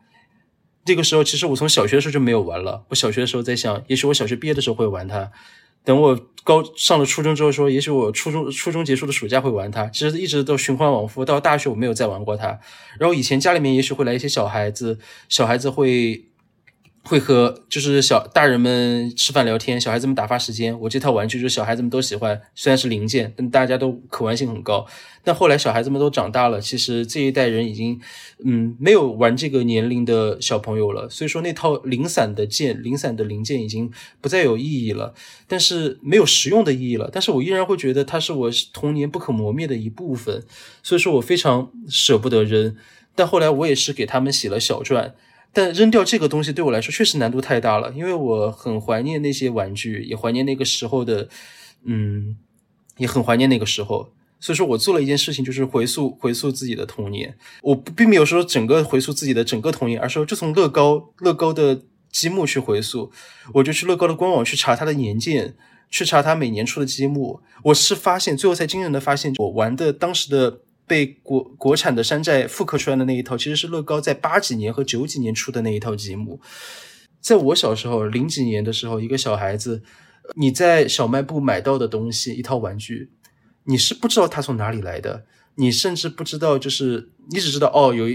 这个时候，其实我从小学的时候就没有玩了。我小学的时候在想，也许我小学毕业的时候会玩它。等我高上了初中之后，说也许我初中初中结束的暑假会玩它。其实一直都循环往复，到大学我没有再玩过它。然后以前家里面也许会来一些小孩子，小孩子会。会和就是小大人们吃饭聊天，小孩子们打发时间。我这套玩具就是小孩子们都喜欢，虽然是零件，但大家都可玩性很高。但后来小孩子们都长大了，其实这一代人已经，嗯，没有玩这个年龄的小朋友了。所以说那套零散的件、零散的零件已经不再有意义了，但是没有实用的意义了。但是我依然会觉得它是我童年不可磨灭的一部分，所以说我非常舍不得扔。但后来我也是给他们写了小传。但扔掉这个东西对我来说确实难度太大了，因为我很怀念那些玩具，也怀念那个时候的，嗯，也很怀念那个时候。所以说我做了一件事情，就是回溯回溯自己的童年。我并没有说整个回溯自己的整个童年，而是说就从乐高乐高的积木去回溯。我就去乐高的官网去查它的年鉴，去查它每年出的积木。我是发现，最后才惊人的发现，我玩的当时的。被国国产的山寨复刻出来的那一套，其实是乐高在八几年和九几年出的那一套积木。在我小时候，零几年的时候，一个小孩子，你在小卖部买到的东西，一套玩具，你是不知道它从哪里来的。你甚至不知道，就是你只知道哦，有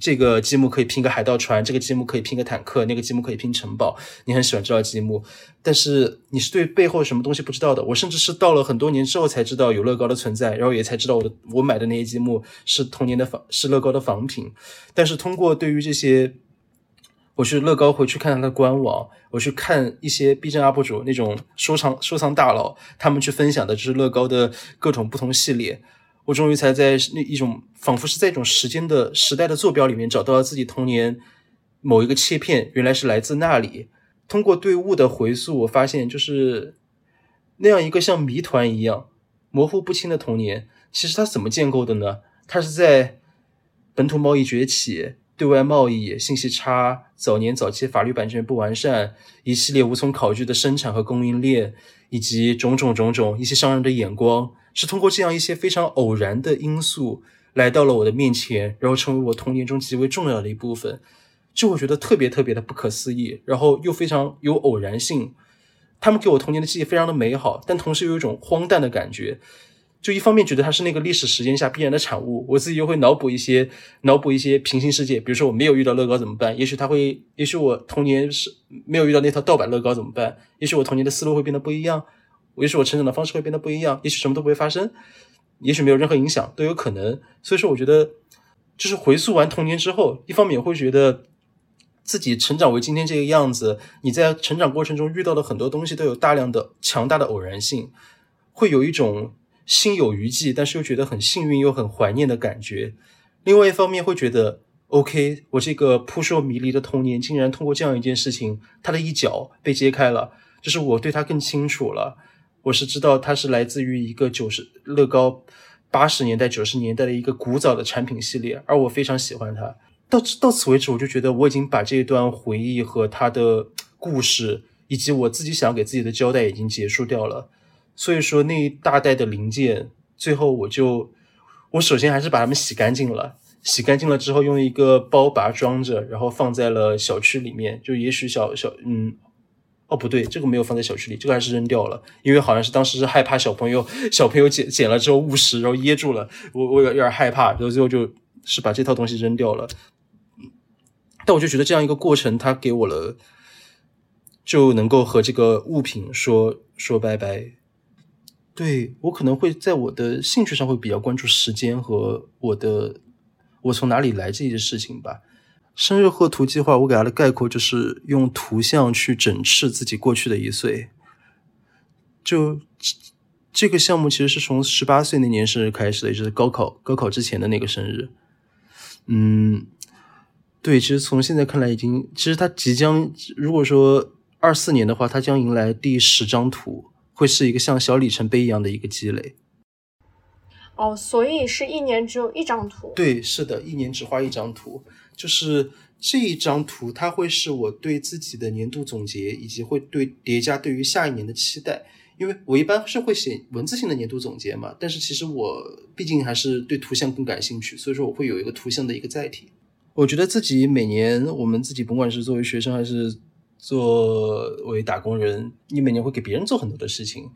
这个积木可以拼个海盗船，这个积木可以拼个坦克，那个积木可以拼城堡。你很喜欢这套积木，但是你是对背后什么东西不知道的。我甚至是到了很多年之后才知道有乐高的存在，然后也才知道我的我买的那些积木是童年的仿，是乐高的仿品。但是通过对于这些，我去乐高回去看它的官网，我去看一些 B 站 UP 主那种收藏收藏大佬，他们去分享的就是乐高的各种不同系列。我终于才在那一种仿佛是在一种时间的时代的坐标里面找到了自己童年某一个切片，原来是来自那里。通过对物的回溯，我发现就是那样一个像谜团一样模糊不清的童年，其实它怎么建构的呢？它是在本土贸易崛起、对外贸易信息差、早年早期法律版权不完善、一系列无从考据的生产和供应链，以及种种种种一些商人的眼光。是通过这样一些非常偶然的因素来到了我的面前，然后成为我童年中极为重要的一部分，就会觉得特别特别的不可思议，然后又非常有偶然性。他们给我童年的记忆非常的美好，但同时又有一种荒诞的感觉。就一方面觉得它是那个历史时间下必然的产物，我自己又会脑补一些脑补一些平行世界，比如说我没有遇到乐高怎么办？也许他会，也许我童年是没有遇到那套盗版乐高怎么办？也许我童年的思路会变得不一样。也许我成长的方式会变得不一样，也许什么都不会发生，也许没有任何影响，都有可能。所以说，我觉得就是回溯完童年之后，一方面会觉得自己成长为今天这个样子，你在成长过程中遇到的很多东西都有大量的强大的偶然性，会有一种心有余悸，但是又觉得很幸运又很怀念的感觉。另外一方面会觉得，OK，我这个扑朔迷离的童年，竟然通过这样一件事情，它的一角被揭开了，就是我对它更清楚了。我是知道它是来自于一个九十乐高八十年代九十年代的一个古早的产品系列，而我非常喜欢它。到到此为止，我就觉得我已经把这一段回忆和它的故事，以及我自己想给自己的交代已经结束掉了。所以说那一大袋的零件，最后我就，我首先还是把它们洗干净了，洗干净了之后用一个包把它装着，然后放在了小区里面。就也许小小嗯，哦不对，这个没有放在小区里，这个还是扔掉了，因为好像是当时是害怕小朋友小朋友捡捡了之后误食，然后噎住了，我我有有点害怕，然后最后就是把这套东西扔掉了。但我就觉得这样一个过程，它给我了，就能够和这个物品说说拜拜。对我可能会在我的兴趣上会比较关注时间和我的我从哪里来这些事情吧。生日贺图计划，我给它的概括就是用图像去整饬自己过去的一岁。就这个项目其实是从十八岁那年生日开始的，也就是高考高考之前的那个生日。嗯，对，其实从现在看来已经，其实它即将，如果说二四年的话，它将迎来第十张图。会是一个像小里程碑一样的一个积累，哦，所以是一年只有一张图。对，是的，一年只画一张图，就是这一张图，它会是我对自己的年度总结，以及会对叠加对于下一年的期待。因为我一般是会写文字性的年度总结嘛，但是其实我毕竟还是对图像更感兴趣，所以说我会有一个图像的一个载体。我觉得自己每年，我们自己甭管是作为学生还是。作为打工人，你每年会给别人做很多的事情，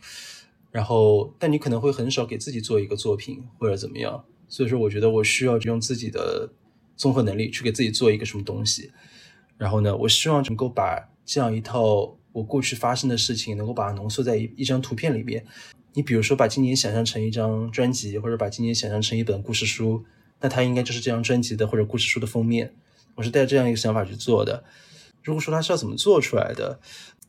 然后，但你可能会很少给自己做一个作品或者怎么样。所以说，我觉得我需要用自己的综合能力去给自己做一个什么东西。然后呢，我希望能够把这样一套我过去发生的事情，能够把它浓缩在一一张图片里面。你比如说，把今年想象成一张专辑，或者把今年想象成一本故事书，那它应该就是这张专辑的或者故事书的封面。我是带着这样一个想法去做的。如果说它是要怎么做出来的，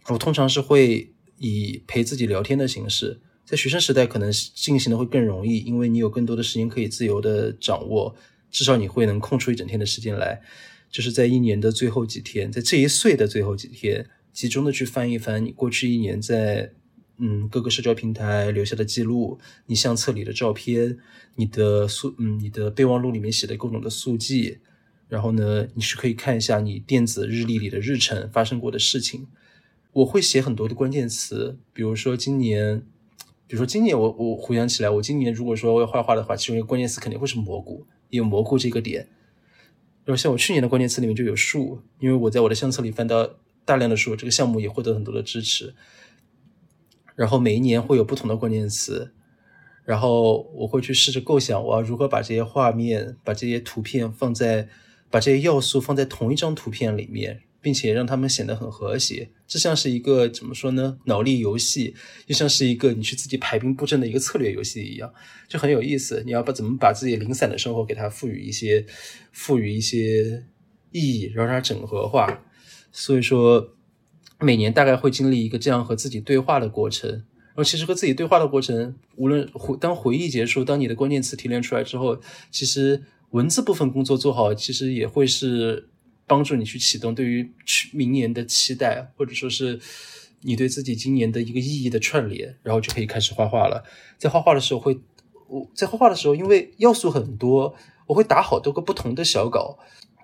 我通常是会以陪自己聊天的形式，在学生时代可能进行的会更容易，因为你有更多的时间可以自由的掌握，至少你会能空出一整天的时间来，就是在一年的最后几天，在这一岁的最后几天，集中的去翻一翻你过去一年在嗯各个社交平台留下的记录，你相册里的照片，你的速嗯你的备忘录里面写的各种的速记。然后呢，你是可以看一下你电子日历里的日程发生过的事情。我会写很多的关键词，比如说今年，比如说今年我我回想起来，我今年如果说要画画的话，其中一个关键词肯定会是蘑菇，有蘑菇这个点。然后像我去年的关键词里面就有树，因为我在我的相册里翻到大量的树，这个项目也获得很多的支持。然后每一年会有不同的关键词，然后我会去试着构想我要如何把这些画面、把这些图片放在。把这些要素放在同一张图片里面，并且让它们显得很和谐，这像是一个怎么说呢？脑力游戏，又像是一个你去自己排兵布阵的一个策略游戏一样，就很有意思。你要把怎么把自己零散的生活给它赋予一些赋予一些意义，然后让它整合化。所以说，每年大概会经历一个这样和自己对话的过程。然后，其实和自己对话的过程，无论回当回忆结束，当你的关键词提炼出来之后，其实。文字部分工作做好，其实也会是帮助你去启动对于去明年的期待，或者说是你对自己今年的一个意义的串联，然后就可以开始画画了。在画画的时候，会我在画画的时候，因为要素很多，我会打好多个不同的小稿，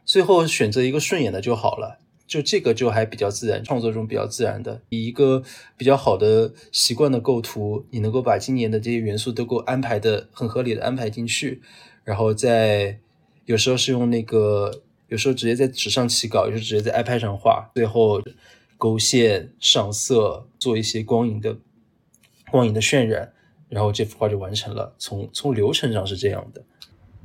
最后选择一个顺眼的就好了。就这个就还比较自然，创作中比较自然的，以一个比较好的习惯的构图，你能够把今年的这些元素都给我安排的很合理的安排进去。然后在有时候是用那个，有时候直接在纸上起稿，有时候直接在 iPad 上画，最后勾线上色，做一些光影的光影的渲染，然后这幅画就完成了。从从流程上是这样的。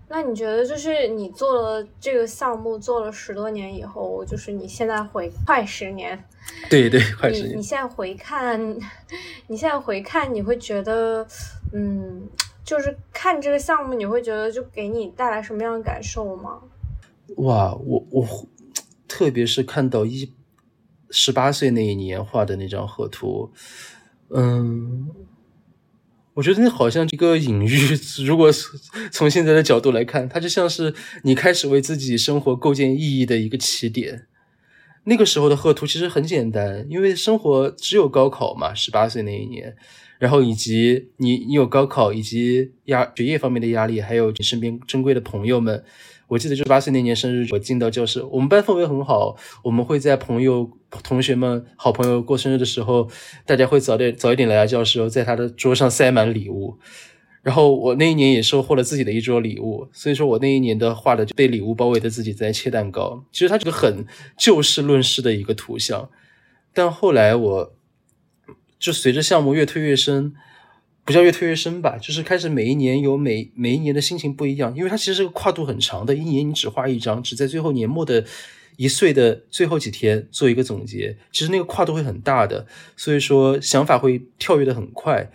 那你觉得，就是你做了这个项目做了十多年以后，就是你现在回快十年，对对，快十年。你现在回看，你现在回看，你会觉得，嗯。就是看这个项目，你会觉得就给你带来什么样的感受吗？哇，我我特别是看到一十八岁那一年画的那张贺图，嗯，我觉得那好像一个隐喻。如果从现在的角度来看，它就像是你开始为自己生活构建意义的一个起点。那个时候的贺图其实很简单，因为生活只有高考嘛，十八岁那一年。然后以及你，你有高考以及压学业方面的压力，还有你身边珍贵的朋友们。我记得就是八岁那年生日，我进到教室，我们班氛围很好，我们会在朋友、同学们、好朋友过生日的时候，大家会早点早一点来到教室，在他的桌上塞满礼物。然后我那一年也收获了自己的一桌礼物，所以说我那一年的画的就被礼物包围的自己在切蛋糕。其实它这个很就事论事的一个图像，但后来我就随着项目越推越深，不叫越推越深吧，就是开始每一年有每每一年的心情不一样，因为它其实是个跨度很长的，一年你只画一张，只在最后年末的一岁的最后几天做一个总结，其实那个跨度会很大的，所以说想法会跳跃的很快，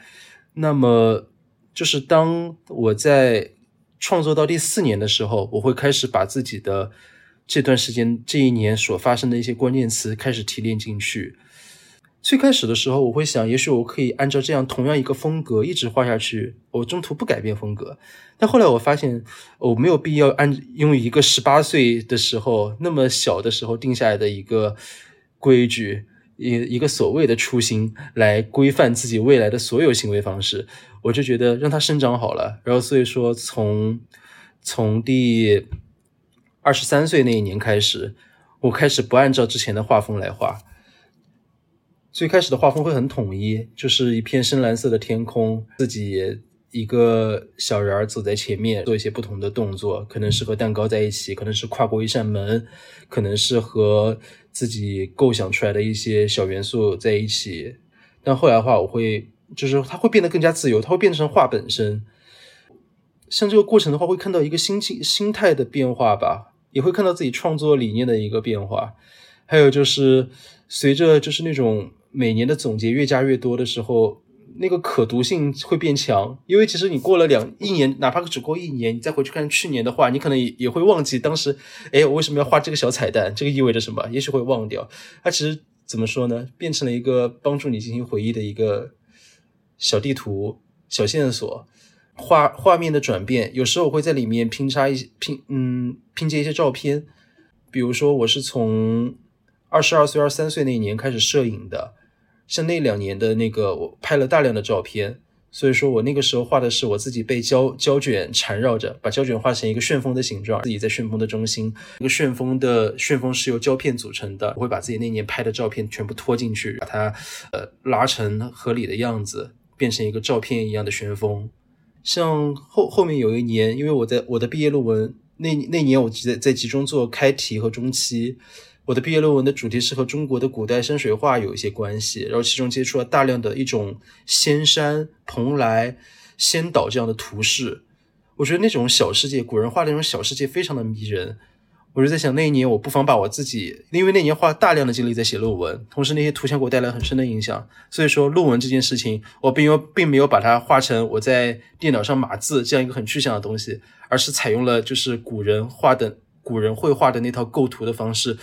那么。就是当我在创作到第四年的时候，我会开始把自己的这段时间、这一年所发生的一些关键词开始提炼进去。最开始的时候，我会想，也许我可以按照这样同样一个风格一直画下去，我中途不改变风格。但后来我发现，我没有必要按用一个十八岁的时候那么小的时候定下来的一个规矩。一一个所谓的初心来规范自己未来的所有行为方式，我就觉得让它生长好了。然后所以说，从从第二十三岁那一年开始，我开始不按照之前的画风来画。最开始的画风会很统一，就是一片深蓝色的天空，自己一个小人儿走在前面，做一些不同的动作，可能是和蛋糕在一起，可能是跨过一扇门，可能是和。自己构想出来的一些小元素在一起，但后来的话，我会就是它会变得更加自由，它会变成画本身。像这个过程的话，会看到一个心境、心态的变化吧，也会看到自己创作理念的一个变化。还有就是随着就是那种每年的总结越加越多的时候。那个可读性会变强，因为其实你过了两一年，哪怕只过一年，你再回去看去年的话，你可能也也会忘记当时，哎，我为什么要画这个小彩蛋？这个意味着什么？也许会忘掉。它其实怎么说呢？变成了一个帮助你进行回忆的一个小地图、小线索。画画面的转变，有时候我会在里面拼插一些拼，嗯，拼接一些照片。比如说，我是从二十二岁、二十三岁那一年开始摄影的。像那两年的那个，我拍了大量的照片，所以说我那个时候画的是我自己被胶胶卷缠绕着，把胶卷画成一个旋风的形状，自己在旋风的中心。一个旋风的旋风是由胶片组成的，我会把自己那年拍的照片全部拖进去，把它呃拉成合理的样子，变成一个照片一样的旋风。像后后面有一年，因为我在我的毕业论文那那年，我在在集中做开题和中期。我的毕业论文的主题是和中国的古代山水画有一些关系，然后其中接触了大量的一种仙山、蓬莱、仙岛这样的图式。我觉得那种小世界，古人画的那种小世界非常的迷人。我就在想，那一年我不妨把我自己，因为那年花大量的精力在写论文，同时那些图像给我带来很深的影响。所以说，论文这件事情，我并没有并没有把它画成我在电脑上码字这样一个很具象的东西，而是采用了就是古人画的古人绘画的那套构图的方式。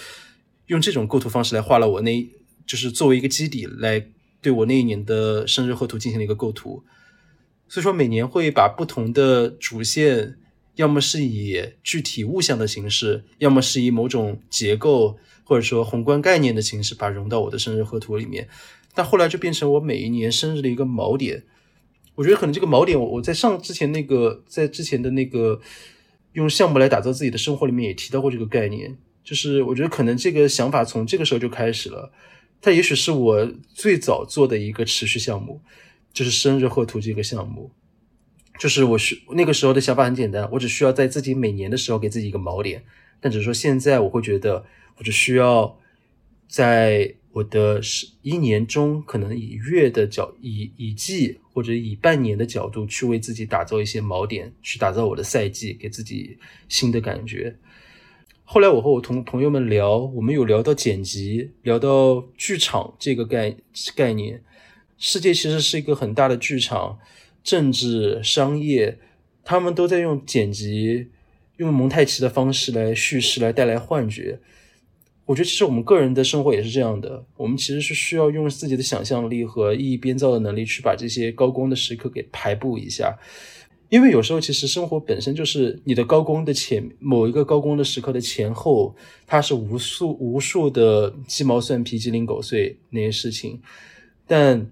用这种构图方式来画了我那，就是作为一个基底来对我那一年的生日贺图进行了一个构图，所以说每年会把不同的主线，要么是以具体物象的形式，要么是以某种结构或者说宏观概念的形式，把融到我的生日贺图里面。但后来就变成我每一年生日的一个锚点。我觉得可能这个锚点，我我在上之前那个在之前的那个用项目来打造自己的生活里面也提到过这个概念。就是我觉得可能这个想法从这个时候就开始了，它也许是我最早做的一个持续项目，就是生日贺图这个项目。就是我需那个时候的想法很简单，我只需要在自己每年的时候给自己一个锚点，但只是说现在我会觉得，我只需要在我的是一年中，可能以月的角以以季或者以半年的角度去为自己打造一些锚点，去打造我的赛季，给自己新的感觉。后来我和我同朋友们聊，我们有聊到剪辑，聊到剧场这个概概念。世界其实是一个很大的剧场，政治、商业，他们都在用剪辑、用蒙太奇的方式来叙事，来带来幻觉。我觉得其实我们个人的生活也是这样的，我们其实是需要用自己的想象力和意义编造的能力，去把这些高光的时刻给排布一下。因为有时候其实生活本身就是你的高光的前某一个高光的时刻的前后，它是无数无数的鸡毛蒜皮、鸡零狗碎那些事情，但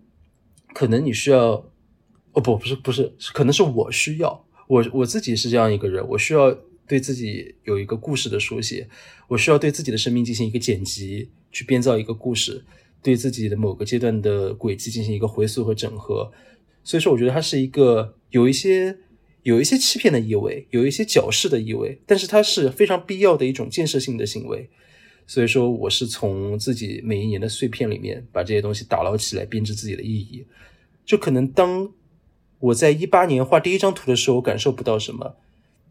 可能你需要，哦不不是不是，可能是我需要，我我自己是这样一个人，我需要对自己有一个故事的书写，我需要对自己的生命进行一个剪辑，去编造一个故事，对自己的某个阶段的轨迹进行一个回溯和整合。所以说，我觉得它是一个有一些有一些欺骗的意味，有一些矫饰的意味，但是它是非常必要的一种建设性的行为。所以说，我是从自己每一年的碎片里面把这些东西打捞起来，编织自己的意义。就可能当我在一八年画第一张图的时候，我感受不到什么。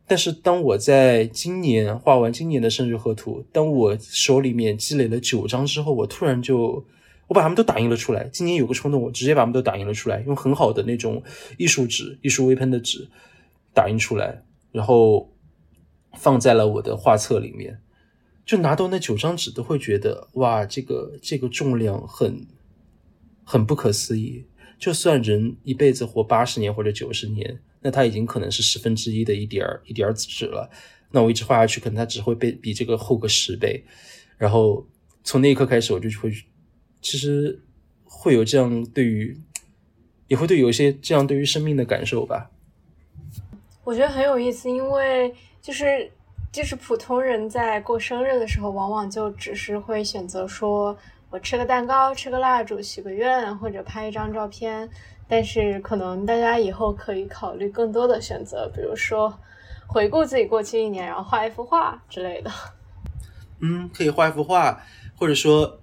但是当我在今年画完今年的生日贺图，当我手里面积累了九张之后，我突然就我把它们都打印了出来。今年有个冲动，我直接把它们都打印了出来，用很好的那种艺术纸、艺术微喷的纸打印出来，然后放在了我的画册里面。就拿到那九张纸，都会觉得哇，这个这个重量很很不可思议。就算人一辈子活八十年或者九十年。那它已经可能是十分之一的一点儿一点儿纸了，那我一直画下去，可能它只会被比这个厚个十倍。然后从那一刻开始，我就会其实会有这样对于，也会对有一些这样对于生命的感受吧。我觉得很有意思，因为就是就是普通人在过生日的时候，往往就只是会选择说我吃个蛋糕、吃个蜡烛、许个愿，或者拍一张照片。但是可能大家以后可以考虑更多的选择，比如说回顾自己过去一年，然后画一幅画之类的。嗯，可以画一幅画，或者说，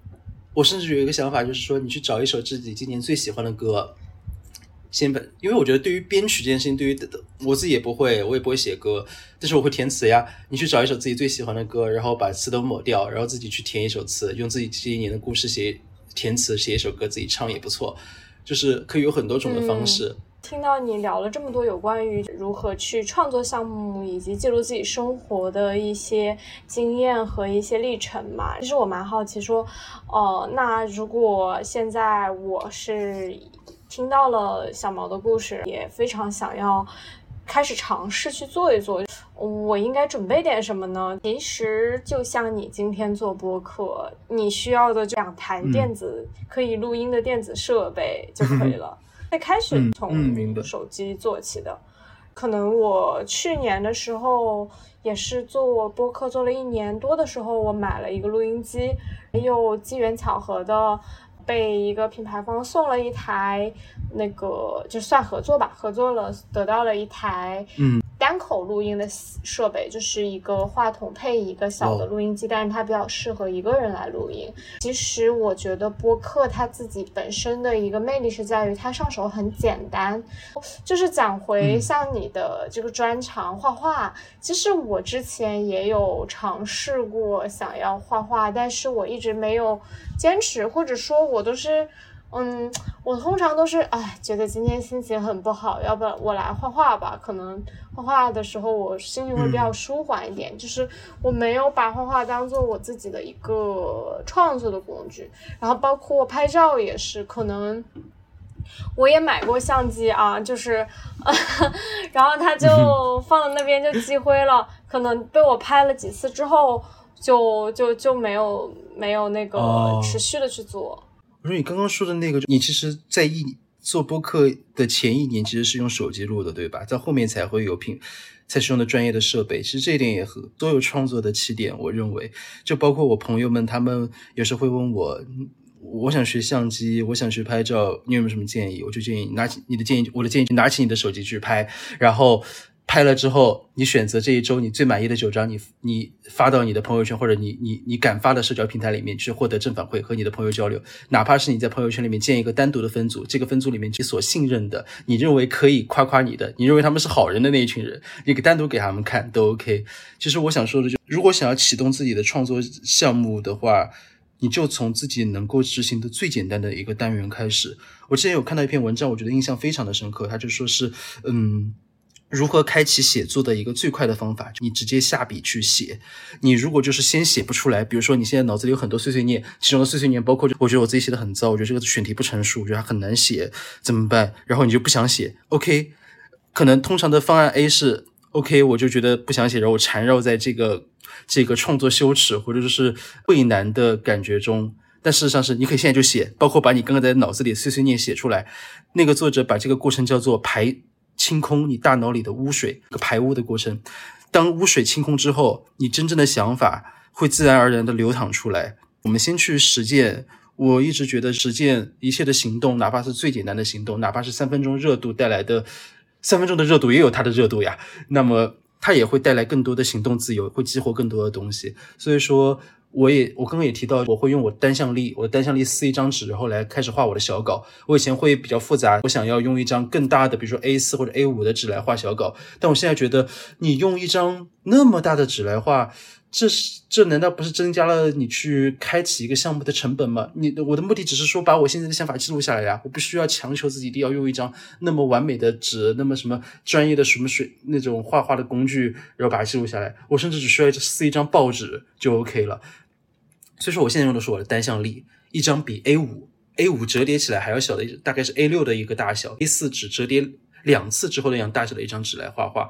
我甚至有一个想法，就是说你去找一首自己今年最喜欢的歌，先本，因为我觉得对于编曲这件事情，对于我自己也不会，我也不会写歌，但是我会填词呀。你去找一首自己最喜欢的歌，然后把词都抹掉，然后自己去填一首词，用自己这一年的故事写填词，写一首歌自己唱也不错。就是可以有很多种的方式。听到你聊了这么多有关于如何去创作项目以及记录自己生活的一些经验和一些历程嘛，其实我蛮好奇说，哦，那如果现在我是听到了小毛的故事，也非常想要开始尝试去做一做，我应该准备点什么呢？其实就像你今天做播客，你需要的两台电子可以录音的电子设备就可以了。最开始从手机做起的，可能我去年的时候也是做播客做了一年多的时候，我买了一个录音机，又机缘巧合的被一个品牌方送了一台，那个就算合作吧，合作了得到了一台，嗯。单口录音的设备就是一个话筒配一个小的录音机，但是它比较适合一个人来录音。其实我觉得播客它自己本身的一个魅力是在于它上手很简单。就是讲回像你的这个专长画画，其实我之前也有尝试过想要画画，但是我一直没有坚持，或者说我都是。嗯，我通常都是哎，觉得今天心情很不好，要不然我来画画吧。可能画画的时候我心情会比较舒缓一点，就是我没有把画画当做我自己的一个创作的工具。然后包括拍照也是，可能我也买过相机啊，就是，然后它就放在那边就积灰了，可能被我拍了几次之后，就就就没有没有那个持续的去做。我说你刚刚说的那个，你其实，在一做播客的前一年，其实是用手机录的，对吧？在后面才会有品，才使用的专业的设备。其实这一点也和都有创作的起点，我认为，就包括我朋友们，他们有时候会问我，我想学相机，我想去拍照，你有没有什么建议？我就建议拿起你的建议，我的建议，拿起你的手机去拍，然后。拍了之后，你选择这一周你最满意的九张，你你发到你的朋友圈或者你你你敢发的社交平台里面去获得正反馈和你的朋友交流。哪怕是你在朋友圈里面建一个单独的分组，这个分组里面你所信任的、你认为可以夸夸你的、你认为他们是好人的那一群人，你给单独给他们看都 OK。其实我想说的就，如果想要启动自己的创作项目的话，你就从自己能够执行的最简单的一个单元开始。我之前有看到一篇文章，我觉得印象非常的深刻，他就说是嗯。如何开启写作的一个最快的方法？你直接下笔去写。你如果就是先写不出来，比如说你现在脑子里有很多碎碎念，其中的碎碎念包括，我觉得我自己写的很糟，我觉得这个选题不成熟，我觉得很难写，怎么办？然后你就不想写。OK，可能通常的方案 A 是 OK，我就觉得不想写，然后我缠绕在这个这个创作羞耻或者是畏难的感觉中。但事实上是，你可以现在就写，包括把你刚刚在脑子里碎碎念写出来。那个作者把这个过程叫做排。清空你大脑里的污水，和排污的过程。当污水清空之后，你真正的想法会自然而然的流淌出来。我们先去实践我一直觉得实践一切的行动，哪怕是最简单的行动，哪怕是三分钟热度带来的三分钟的热度，也有它的热度呀。那么它也会带来更多的行动自由，会激活更多的东西。所以说。我也，我刚刚也提到，我会用我单向力，我的单向力撕一张纸，然后来开始画我的小稿。我以前会比较复杂，我想要用一张更大的，比如说 A 四或者 A 五的纸来画小稿。但我现在觉得，你用一张那么大的纸来画，这是这难道不是增加了你去开启一个项目的成本吗？你我的目的只是说把我现在的想法记录下来呀，我不需要强求自己一定要用一张那么完美的纸，那么什么专业的什么水那种画画的工具，然后把它记录下来。我甚至只需要撕一张报纸就 OK 了。所以说，我现在用的是我的单向力，一张比 A 五 A 五折叠起来还要小的，大概是 A 六的一个大小，A 四纸折叠两次之后那样大小的一张纸来画画，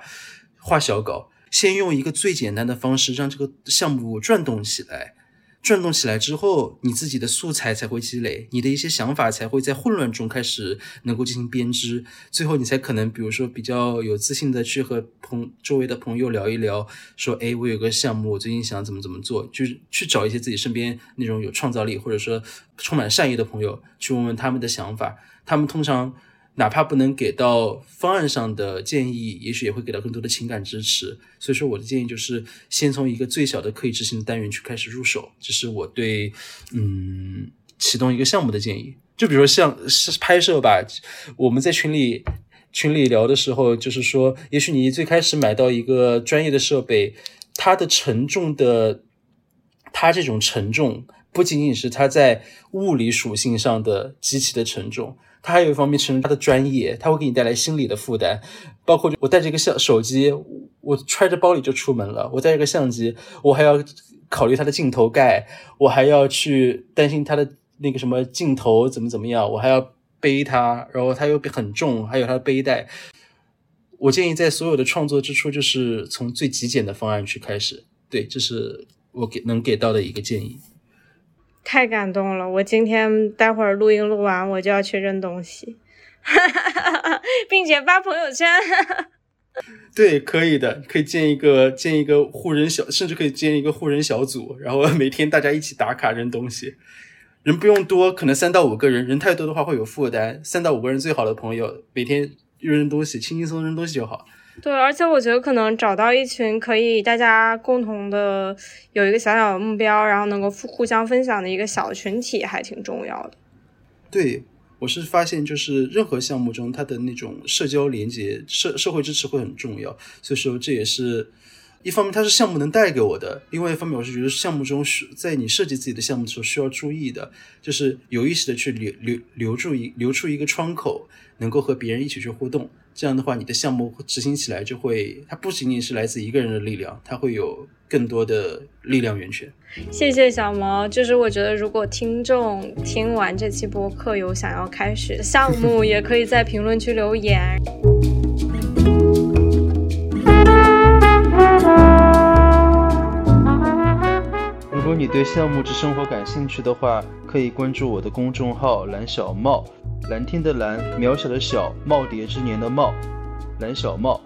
画小稿。先用一个最简单的方式让这个项目转动起来。转动起来之后，你自己的素材才会积累，你的一些想法才会在混乱中开始能够进行编织，最后你才可能，比如说比较有自信的去和朋周围的朋友聊一聊，说，哎，我有个项目，我最近想怎么怎么做，就是去找一些自己身边那种有创造力或者说充满善意的朋友，去问问他们的想法，他们通常。哪怕不能给到方案上的建议，也许也会给到更多的情感支持。所以说，我的建议就是先从一个最小的可以执行的单元去开始入手，这是我对嗯启动一个项目的建议。就比如说像是拍摄吧，我们在群里群里聊的时候，就是说，也许你最开始买到一个专业的设备，它的承重的，它这种承重不仅仅是它在物理属性上的极其的承重。它还有一方面是它的专业，它会给你带来心理的负担，包括我带着一个相手机，我揣着包里就出门了。我带一个相机，我还要考虑它的镜头盖，我还要去担心它的那个什么镜头怎么怎么样，我还要背它，然后它又很重，还有它的背带。我建议在所有的创作之初，就是从最极简的方案去开始。对，这是我给能给到的一个建议。太感动了！我今天待会儿录音录完，我就要去扔东西，并且发朋友圈。对，可以的，可以建一个建一个护人小，甚至可以建一个护人小组，然后 每天大家一起打卡扔东西。人不用多，可能三到五个人，人太多的话会有负担。三到五个人最好的朋友，每天扔东西，轻轻松松扔东西就好。对，而且我觉得可能找到一群可以大家共同的有一个小小的目标，然后能够互互相分享的一个小群体，还挺重要的。对，我是发现就是任何项目中，它的那种社交连接、社社会支持会很重要，所以说这也是。一方面它是项目能带给我的，另外一方面我是觉得项目中是在你设计自己的项目的时候需要注意的，就是有意识的去留留留住一留出一个窗口，能够和别人一起去互动。这样的话，你的项目执行起来就会，它不仅仅是来自一个人的力量，它会有更多的力量源泉。谢谢小毛，就是我觉得如果听众听完这期播客有想要开始的项目，也可以在评论区留言。如果你对项目制生活感兴趣的话，可以关注我的公众号“蓝小茂”，蓝天的蓝，渺小的小，耄耋之年的耄，蓝小茂。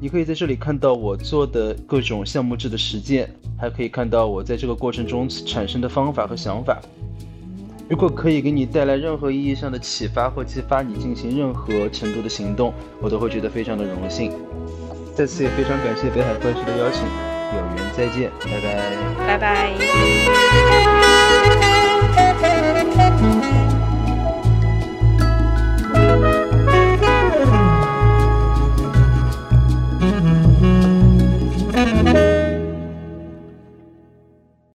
你可以在这里看到我做的各种项目制的实践，还可以看到我在这个过程中产生的方法和想法。如果可以给你带来任何意义上的启发或激发你进行任何程度的行动，我都会觉得非常的荣幸。再次也非常感谢北海怪师的邀请。有缘再见，拜拜，拜拜。